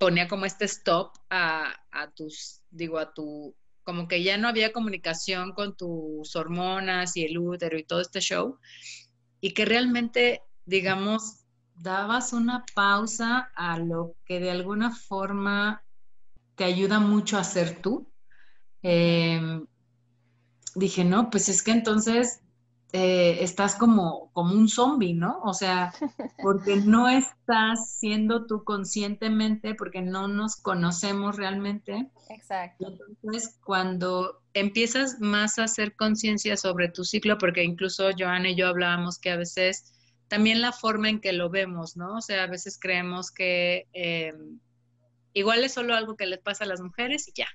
ponía como este stop a, a tus, digo, a tu, como que ya no había comunicación con tus hormonas y el útero y todo este show, y que realmente, digamos, dabas una pausa a lo que de alguna forma te ayuda mucho a ser tú. Em, dije, no, pues es que entonces eh, estás como, como un zombie, ¿no? O sea, [LAUGHS] porque no estás siendo tú conscientemente, porque no nos conocemos realmente. Exacto. Entonces, cuando empiezas más a hacer conciencia sobre tu ciclo, porque incluso Joana y yo hablábamos que a veces también la forma en que lo vemos, ¿no? O sea, a veces creemos que eh, igual es solo algo que les pasa a las mujeres y ya,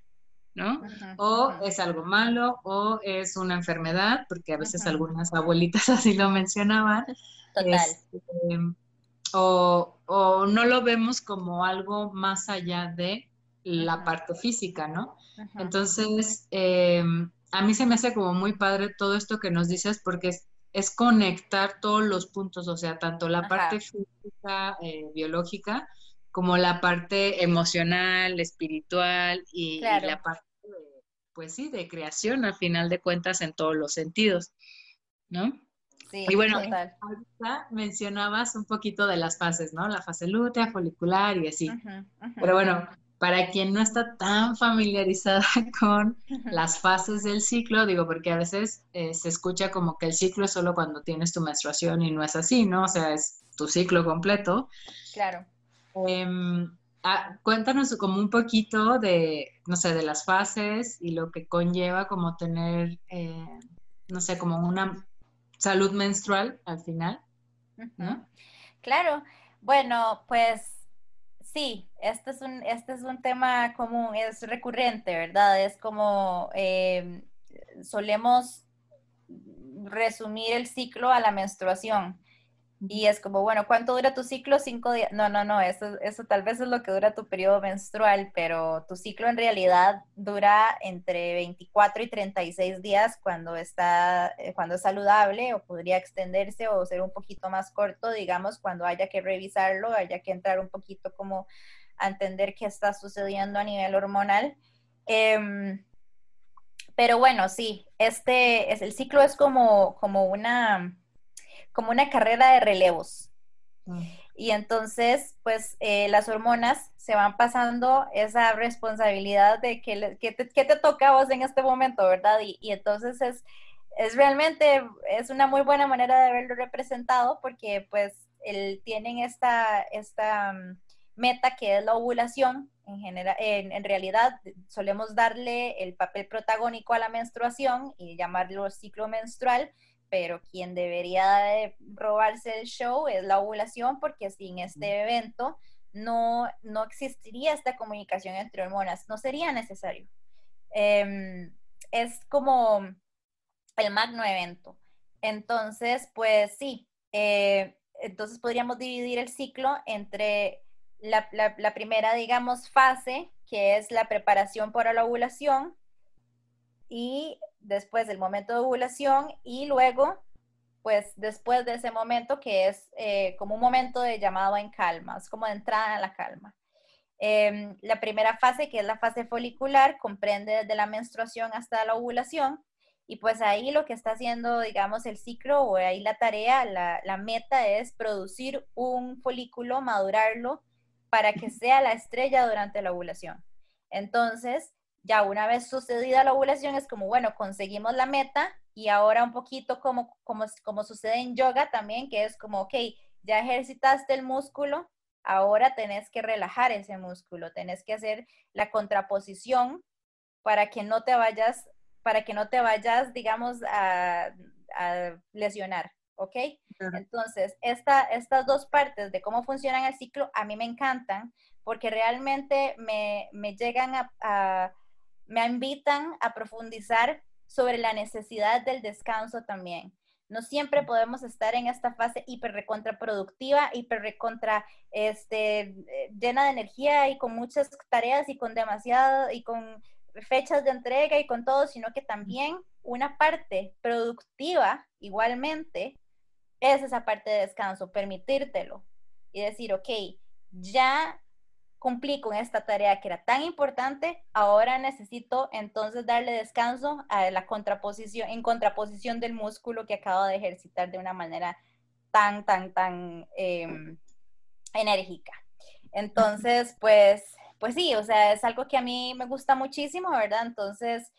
¿no? o es algo malo, o es una enfermedad, porque a veces algunas abuelitas [LAUGHS] así lo mencionaban. Total. Este, o, o, no lo vemos como algo más allá de la parte física, ¿no? Entonces, em, a mí se me hace como muy padre todo esto que nos dices porque es, es conectar todos los puntos, o sea, tanto la parte física, eh, biológica, como la parte emocional, espiritual y, la parte, pues sí, de creación al final de cuentas en todos los sentidos, ¿no? Sí, y bueno, ahorita mencionabas un poquito de las fases, ¿no? La fase lútea, folicular y así. Pero bueno, para quien no está tan familiarizada [LAUGHS] con las fases del ciclo, digo, porque a veces eh, se escucha como que el ciclo es solo cuando tienes tu menstruación y no es así, ¿no? O sea, es tu ciclo completo. Claro. Em, ah, cuéntanos como un poquito de, no sé, de las fases y lo que conlleva como tener, eh, no sé, como una salud menstrual al final, ¿no? Claro, bueno, pues sí, este es un, este es un tema común, es recurrente, ¿verdad? Es como em, solemos resumir el ciclo a la menstruación. Y es como, bueno, ¿cuánto dura tu ciclo? Cinco días. No, no, no, eso, eso tal vez es lo que dura tu periodo menstrual, pero tu ciclo en realidad dura entre 24 y 36 días cuando está, eh, cuando es saludable o podría extenderse o ser un poquito más corto, digamos, cuando haya que revisarlo, haya que entrar un poquito como a entender qué está sucediendo a nivel hormonal. Em, pero bueno, sí, este es el ciclo es como, como una como una carrera de relevos. Mm. Y entonces, pues eh, las hormonas se van pasando esa responsabilidad de que, que, te, que, te, toca a vos en este momento, ¿verdad? Y, y, entonces es, es realmente, es una muy buena manera de verlo representado porque pues el, tienen esta, esta mm, meta que es la ovulación. En, general, en, en, realidad solemos darle el papel protagónico a la menstruación y llamarlo ciclo menstrual, pero quien debería de robarse el show es la ovulación, porque sin este evento no, no existiría esta comunicación entre hormonas, no sería necesario. Em, es como el magno evento. Entonces, pues sí, eh, entonces podríamos dividir el ciclo entre la, la, primera, digamos, fase, que es la preparación para la ovulación, y después del momento de ovulación y luego, pues después de ese momento que es eh, como un momento de llamado en calma, es como de entrada en la calma. Em, la primera fase, que es la fase folicular, comprende desde la menstruación hasta la ovulación. Y pues ahí lo que está haciendo, digamos, el ciclo o ahí la tarea, la, la meta es producir un folículo, madurarlo para que sea la estrella durante la ovulación. Entonces, ya una vez sucedida la ovulación es como, bueno, conseguimos la meta y ahora un poquito como, como, como sucede en yoga también, que es como, ok, ya ejercitaste el músculo, ahora tenés que relajar ese músculo, tenés que hacer la contraposición para que no te vayas, para que no te vayas, digamos, a, lesionar, ¿ok? Entonces, esta, estas dos partes de cómo funciona el ciclo a mí me encantan porque realmente me, llegan a, me invitan a profundizar sobre la necesidad del descanso también. No siempre podemos estar en esta fase hiper recontraproductiva, hiper recontra este, eh, llena de energía y con muchas tareas y con demasiado y con fechas de entrega y con todo, sino que también una parte productiva igualmente es esa parte de descanso, permitírtelo y decir, ok, ya cumplí con esta tarea que era tan importante, ahora necesito entonces darle descanso a la contraposición, en contraposición del músculo que acabo de ejercitar de una manera tan, tan, tan em, enérgica. Entonces, pues, pues sí, o sea, es algo que a mí me gusta muchísimo, ¿verdad? Entonces,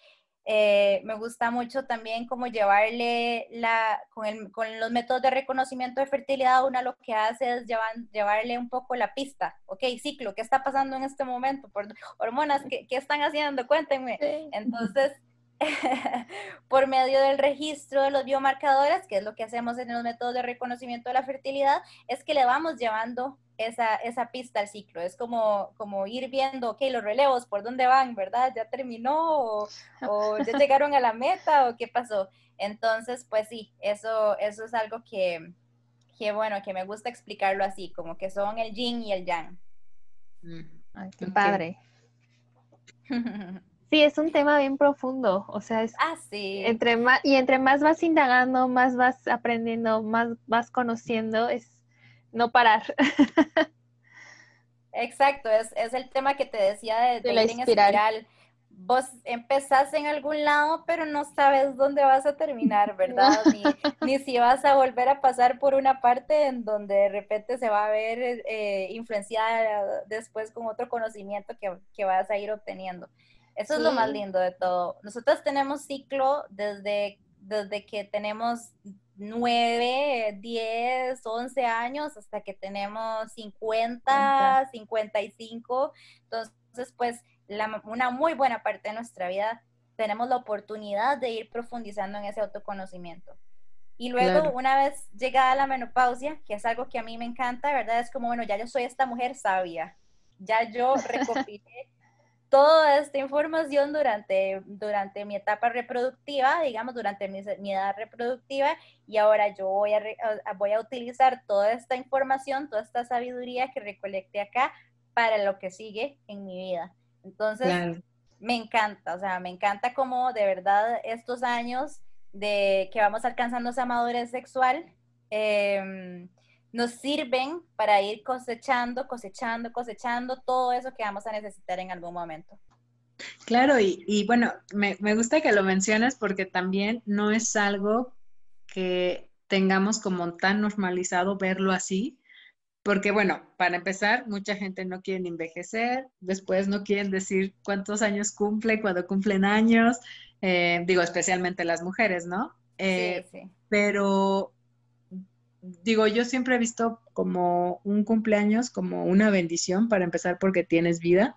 eh, me gusta mucho también como llevarle la, con, con, los métodos de reconocimiento de fertilidad, una lo que hace es llevarle un poco la pista, ok, ciclo, ¿qué está pasando en este momento? Por hormonas, ¿qué, qué están haciendo? Cuéntenme. Entonces, [LAUGHS] por medio del registro de los biomarcadores, que es lo que hacemos en los métodos de reconocimiento de la fertilidad, es que le vamos llevando esa, esa pista al ciclo. Es como, como ir viendo, ok, los relevos, por dónde van, ¿verdad? ¿Ya terminó? ¿O, ya llegaron a la meta? ¿O qué pasó? Entonces, pues sí, eso, eso es algo que, que, bueno, que me gusta explicarlo así, como que son el yin y el yang. Mm, ay, qué padre. [LAUGHS] Sí, es un tema bien profundo, o sea, es ah, sí. entre más y entre más vas indagando, más vas aprendiendo, más vas conociendo, es no parar. [LAUGHS] Exacto, es, el tema que te decía de, la espiral. Vos empezás en algún lado, pero no sabes dónde vas a terminar, [LAUGHS] ¿verdad? Ni, si vas a volver a pasar por una parte en donde de repente se va a ver eh, influenciada después con otro conocimiento que, vas a ir obteniendo. Eso es lo más lindo de todo. Nosotros tenemos ciclo desde, desde que tenemos 9, 10, 11 años hasta que tenemos 50, 55. Entonces, pues una muy buena parte de nuestra vida tenemos la oportunidad de ir profundizando en ese autoconocimiento. Y luego, una vez llegada la menopausia, que es algo que a mí me encanta, ¿verdad? Es como, bueno, ya yo soy esta mujer sabia, ya yo [LAUGHS] recopilé toda esta información durante, durante mi etapa reproductiva, digamos, durante mi, edad reproductiva, y ahora yo voy a, voy a utilizar toda esta información, toda esta sabiduría que recolecté acá para lo que sigue en mi vida. Entonces, me encanta, o sea, me encanta como de verdad estos años de que vamos alcanzando esa madurez sexual, eh, nos sirven para ir cosechando, cosechando, cosechando todo eso que vamos a necesitar en algún momento. Claro, y, bueno, me, me, gusta que lo menciones porque también no es algo que tengamos como tan normalizado verlo así, porque bueno, para empezar, mucha gente no quiere envejecer, después no quieren decir cuántos años cumple cuando cumplen años, eh, digo especialmente las mujeres, ¿no? sí, eh, sí. Pero digo, yo siempre he visto como un cumpleaños como una bendición para empezar porque tienes vida.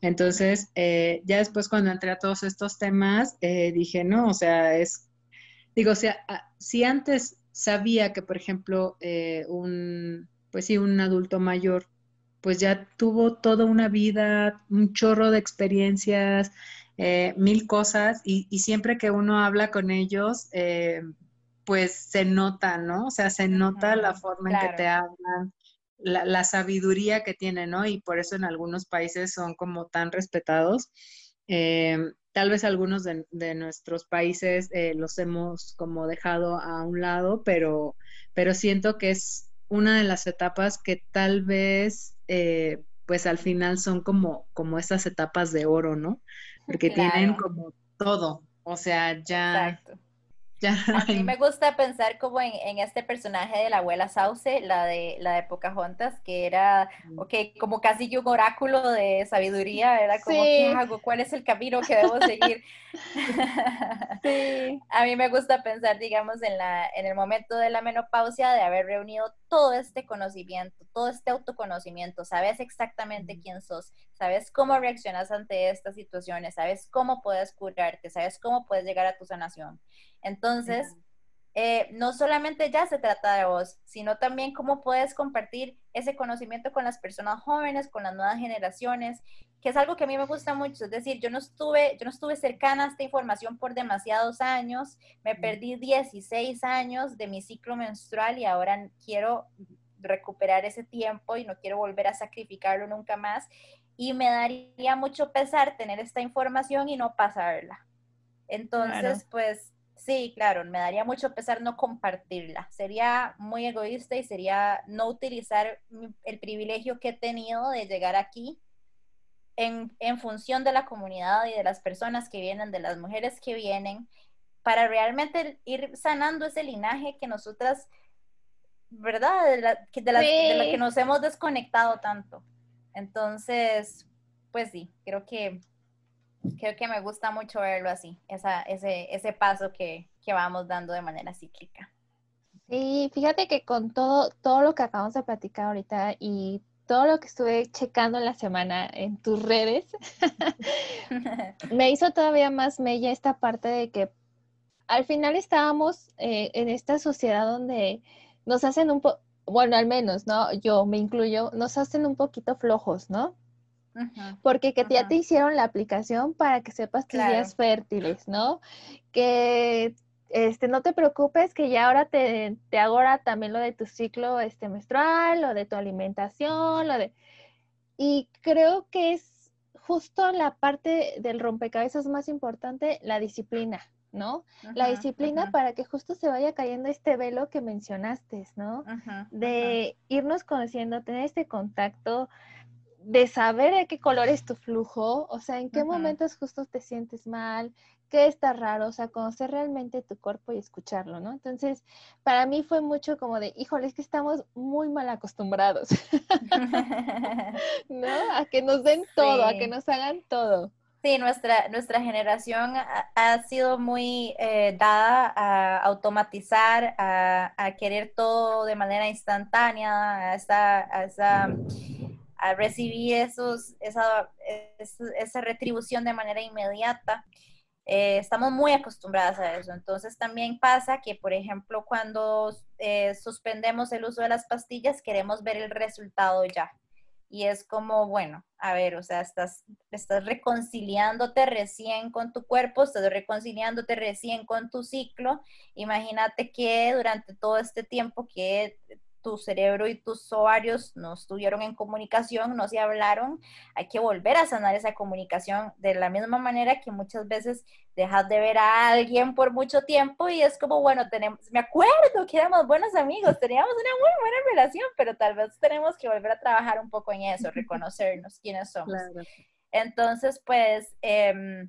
Entonces, eh, ya después cuando entré a todos estos temas, eh, dije, no, o sea, es, digo, o sea, si antes sabía que, por ejemplo, eh, un, pues sí, un adulto mayor, pues ya tuvo toda una vida, un chorro de experiencias, mil cosas, y, siempre que uno habla con ellos, pues se nota, ¿no? O sea, se nota la forma en que te hablan, la, sabiduría que tienen, ¿no? Y por eso en algunos países son como tan respetados. Eh, tal vez algunos de, nuestros países eh, los hemos como dejado a un lado, pero, pero siento que es una de las etapas que tal vez, eh, pues al final son como, como esas etapas de oro, ¿no? Porque tienen como todo, o sea, ya... A mí me gusta pensar como en, este personaje de la abuela Sauce, la de, la de Pocahontas, que era, mm. ok, como casi que un oráculo de sabiduría, era como, ¿qué hago? ¿Cuál es el camino que debo seguir? [LAUGHS] [LAUGHS] sí. A mí me gusta pensar, digamos, en, la, en el momento de la menopausia, de haber reunido todo este conocimiento, todo este autoconocimiento, sabes exactamente quién sos, sabes cómo reaccionas ante estas situaciones, sabes cómo puedes curarte, sabes cómo puedes llegar a tu sanación. Entonces, eh, no solamente ya se trata de vos, sino también cómo puedes compartir ese conocimiento con las personas jóvenes, con las nuevas generaciones, que es algo que a mí me gusta mucho. Es decir, yo no estuve, yo no estuve cercana a esta información por demasiados años, me perdí 16 años de mi ciclo menstrual y ahora quiero recuperar ese tiempo y no quiero volver a sacrificarlo nunca más. Y me daría mucho pesar tener esta información y no pasarla. Entonces, pues Sí, claro, me daría mucho pesar no compartirla. Sería muy egoísta y sería no utilizar el privilegio que he tenido de llegar aquí en, función de la comunidad y de las personas que vienen, de las mujeres que vienen, para realmente ir sanando ese linaje que nosotras, ¿verdad? De la, de que nos hemos desconectado tanto. Entonces, pues sí, creo que creo que me gusta mucho verlo así, esa, ese, ese paso que, que vamos dando de manera cíclica. Sí, fíjate que con todo, todo lo que acabamos de platicar ahorita y todo lo que estuve checando en la semana en tus redes, [LAUGHS] me hizo todavía más mella esta parte de que al final estábamos eh, en esta sociedad donde nos hacen un poco, bueno, al menos, ¿no? Yo me incluyo, nos hacen un poquito flojos, ¿no? Porque que ya te hicieron la aplicación para que sepas tus días fértiles, ¿no? Que este, no te preocupes que ya ahora te, te ahora también lo de tu ciclo este, menstrual, lo de tu alimentación, lo de... Y creo que es justo la parte del rompecabezas más importante, la disciplina, ¿no? la disciplina para que justo se vaya cayendo este velo que mencionaste, ¿no? de irnos conociendo, tener este contacto, de saber de qué color es tu flujo, o sea, en qué momentos justo te sientes mal, qué está raro, o sea, conocer realmente tu cuerpo y escucharlo, ¿no? Entonces, para mí fue mucho como de, híjole, es que estamos muy mal acostumbrados, [LAUGHS] ¿no? A que nos den todo, a que nos hagan todo. Sí, nuestra, nuestra generación ha, sido muy eh, dada a automatizar, a, querer todo de manera instantánea, a esa, a esa a recibir esos, esa, esa retribución de manera inmediata. Eh, estamos muy acostumbradas a eso. Entonces también pasa que, por ejemplo, cuando eh, suspendemos el uso de las pastillas, queremos ver el resultado ya. Y es como, bueno, a ver, o sea, estás, estás reconciliándote recién con tu cuerpo, estás reconciliándote recién con tu ciclo. Imagínate que durante todo este tiempo que tu cerebro y tus ovarios no estuvieron en comunicación, no se hablaron, hay que volver a sanar esa comunicación de la misma manera que muchas veces dejas de ver a alguien por mucho tiempo y es como, bueno, tenemos, me acuerdo que éramos buenos amigos, teníamos una muy buena relación, pero tal vez tenemos que volver a trabajar un poco en eso, [LAUGHS] reconocernos quiénes somos. Entonces, pues... Eh,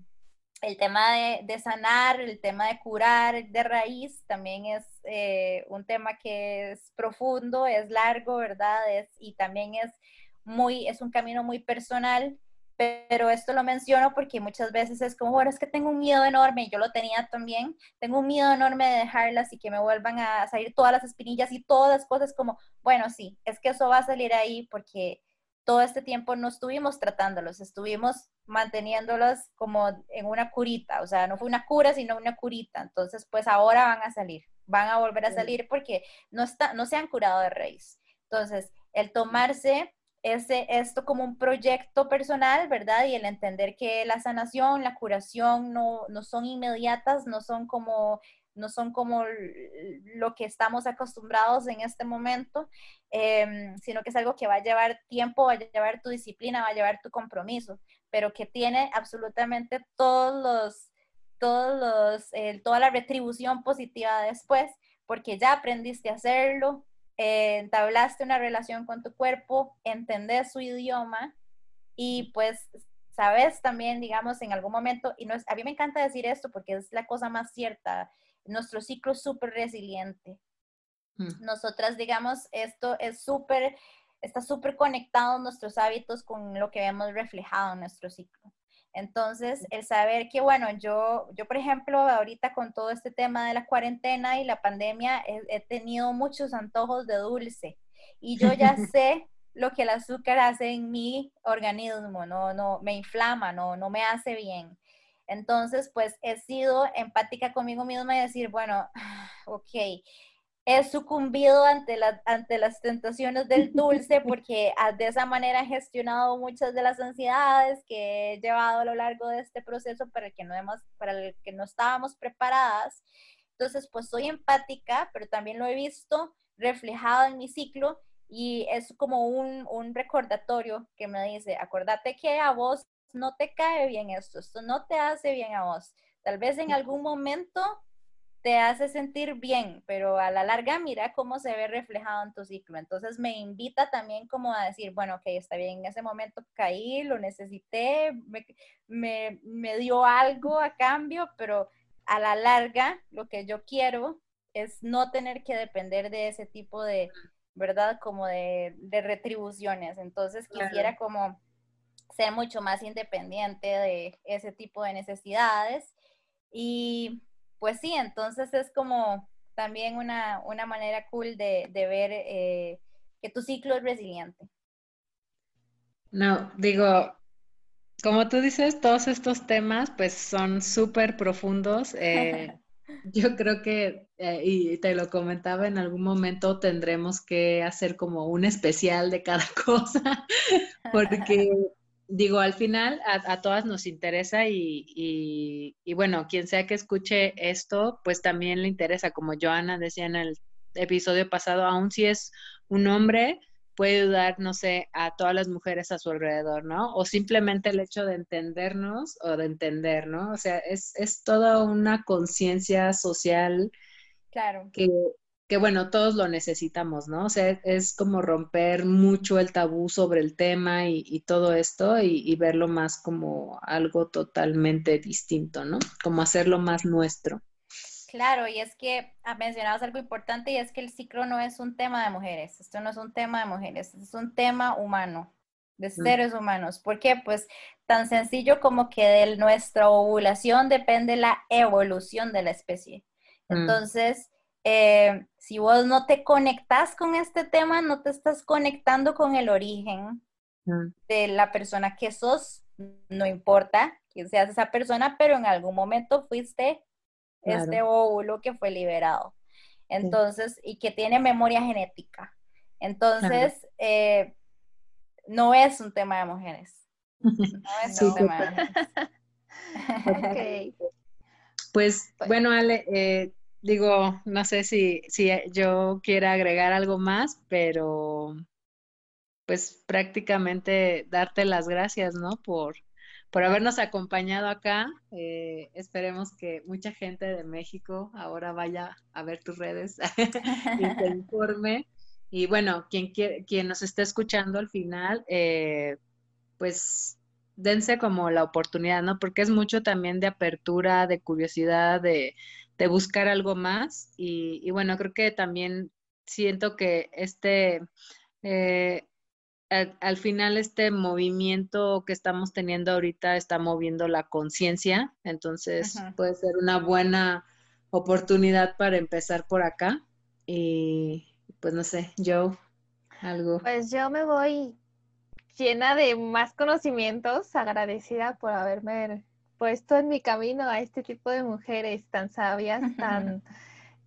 el tema de, sanar, el tema de curar de raíz también es eh, un tema que es profundo, es largo, ¿verdad? Es, y también es muy, es un camino muy personal, pero esto lo menciono porque muchas veces es como, bueno, es que tengo un miedo enorme, yo lo tenía también, tengo un miedo enorme de dejarlas y que me vuelvan a salir todas las espinillas y todas las cosas como, bueno, sí, es que eso va a salir ahí porque todo este tiempo no estuvimos tratándolos, estuvimos manteniéndolos como en una curita, o sea, no fue una cura, sino una curita. Entonces, pues ahora van a salir, van a volver a salir porque no, está, no se han curado de raíz. Entonces, el tomarse ese, esto como un proyecto personal, ¿verdad? Y el entender que la sanación, la curación no, no son inmediatas, no son como no son como lo que estamos acostumbrados en este momento, em, sino que es algo que va a llevar tiempo, va a llevar tu disciplina, va a llevar tu compromiso, pero que tiene absolutamente todos los, todos los, toda la retribución positiva después, porque ya aprendiste a hacerlo, eh, entablaste una relación con tu cuerpo, entendés su idioma y pues sabes también, digamos, en algún momento, y no es, a mí me encanta decir esto porque es la cosa más cierta, nuestro ciclo es súper resiliente. Mm. Nosotras, digamos, esto es súper, está súper conectado nuestros hábitos con lo que vemos reflejado en nuestro ciclo. Entonces, el saber que, bueno, yo, yo, por ejemplo, ahorita con todo este tema de la cuarentena y la pandemia, he, he tenido muchos antojos de dulce y yo ya [LAUGHS] sé lo que el azúcar hace en mi organismo, no, no, me inflama, no, no me hace bien. Entonces, pues he sido empática conmigo misma y decir, bueno, [SIGHS] ok, he sucumbido ante, la, ante las tentaciones del dulce [LAUGHS] porque ah, de esa manera he gestionado muchas de las ansiedades que he llevado a lo largo de este proceso para el que no, hemos, para el que no estábamos preparadas. Entonces, pues soy empática, pero también lo he visto reflejado en mi ciclo y es como un, un recordatorio que me dice, acordate que a vos no te cae bien esto, esto no te hace bien a vos. Tal vez en algún momento te hace sentir bien, pero a la larga mira cómo se ve reflejado en tu ciclo. Entonces me invita también como a decir, bueno, ok, está bien, en ese momento caí, lo necesité, me, me, me dio algo a cambio, pero a la larga lo que yo quiero es no tener que depender de ese tipo de, ¿verdad? Como de, de retribuciones. Entonces quisiera como ser mucho más independiente de ese tipo de necesidades y pues sí, entonces es como también una, una manera cool de, de ver eh, que tu ciclo es resiliente. No, digo, como tú dices, todos estos temas pues son súper profundos. Eh, [LAUGHS] yo creo que, eh, y te lo comentaba, en algún momento tendremos que hacer como un especial de cada [LAUGHS] cosa, porque digo, al final a, todas nos interesa y, bueno, quien sea que escuche esto, pues también le interesa, como Joana decía en el episodio pasado, aún si es un hombre, puede ayudar, no sé, a todas las mujeres a su alrededor, ¿no? O simplemente el hecho de entendernos o de entender, ¿no? O sea, es, es toda una conciencia social claro. que, que bueno, todos lo necesitamos, ¿no? O sea, es como romper mucho el tabú sobre el tema y, todo esto y, verlo más como algo totalmente distinto, ¿no? Como hacerlo más nuestro. Claro, y es que ha mencionado algo importante y es que el ciclo no es un tema de mujeres, esto no es un tema de mujeres, es un tema humano, de mm. seres humanos. ¿Por qué? Pues tan sencillo como que de nuestra ovulación depende la evolución de la especie. Mm. Entonces, eh, si vos no te conectas con este tema, no te estás conectando con el origen mm. de la persona que sos, no importa quién seas esa persona, pero en algún momento fuiste este óvulo que fue liberado. Entonces, y que tiene memoria genética. Entonces, eh, no es un tema de mujeres. [LAUGHS] No es un tema de mujeres. [LAUGHS] Pues, pues, bueno, Ale, eh, digo, no sé si, si yo quiera agregar algo más, pero pues prácticamente darte las gracias, ¿no? Por, por habernos acompañado acá. Eh, esperemos que mucha gente de México ahora vaya a ver tus redes [LAUGHS] y te [LAUGHS] informe. Y bueno, quien, quien nos esté escuchando al final, eh, pues dense como la oportunidad, ¿no? Porque es mucho también de apertura, de curiosidad, de, de buscar algo más. Y, bueno, creo que también siento que este, eh, al, final este movimiento que estamos teniendo ahorita está moviendo la conciencia, entonces puede ser una buena oportunidad para empezar por acá. Y pues no sé, Joe, algo. Pues yo me voy llena de más conocimientos, agradecida por haberme puesto en mi camino a este tipo de mujeres tan sabias, [LAUGHS] tan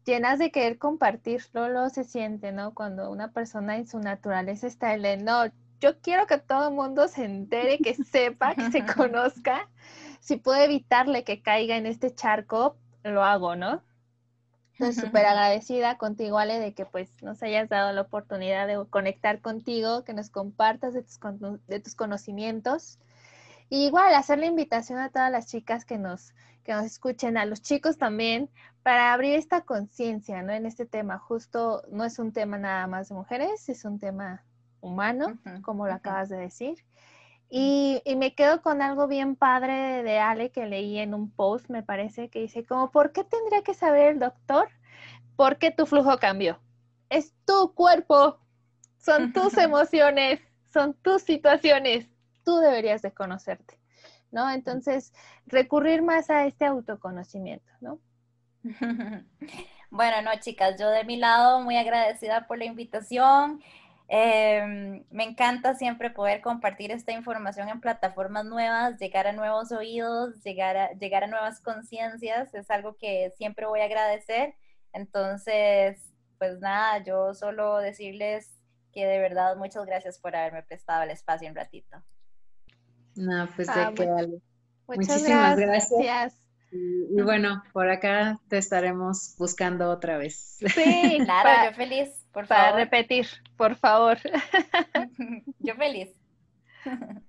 llenas de querer compartir. Lo se siente, ¿no? Cuando una persona en su naturaleza está en el, no, yo quiero que todo el mundo se entere, que sepa, que se [LAUGHS] conozca. Si puedo evitarle que caiga en este charco, lo hago, ¿no? Estoy súper agradecida contigo, Ale, de que pues nos hayas dado la oportunidad de conectar contigo, que nos compartas de tus, de tus conocimientos igual hacer la invitación a todas las chicas que nos, que nos escuchen, a los chicos también, para abrir esta conciencia, ¿no? En este tema, justo no es un tema nada más de mujeres, es un tema humano, como lo acabas de decir. Y, y, me quedo con algo bien padre de Ale que leí en un post, me parece, que dice como, ¿por qué tendría que saber el doctor? Porque tu flujo cambió. Es tu cuerpo, son tus [LAUGHS] emociones, son tus situaciones. Tú deberías de conocerte, ¿no? Entonces, recurrir más a este autoconocimiento, ¿no? [LAUGHS] Bueno, no, chicas, yo de mi lado muy agradecida por la invitación. Em, me encanta siempre poder compartir esta información en plataformas nuevas, llegar a nuevos oídos, llegar a, llegar a nuevas conciencias, es algo que siempre voy a agradecer. Entonces, pues nada, yo solo decirles que de verdad muchas gracias por haberme prestado el espacio un ratito. No, pues de ah, que Muchísimas gracias. Y, bueno, por acá te estaremos buscando otra vez. Sí, [LAUGHS] claro, yo feliz, por para repetir, por favor. [LAUGHS] yo feliz. [LAUGHS]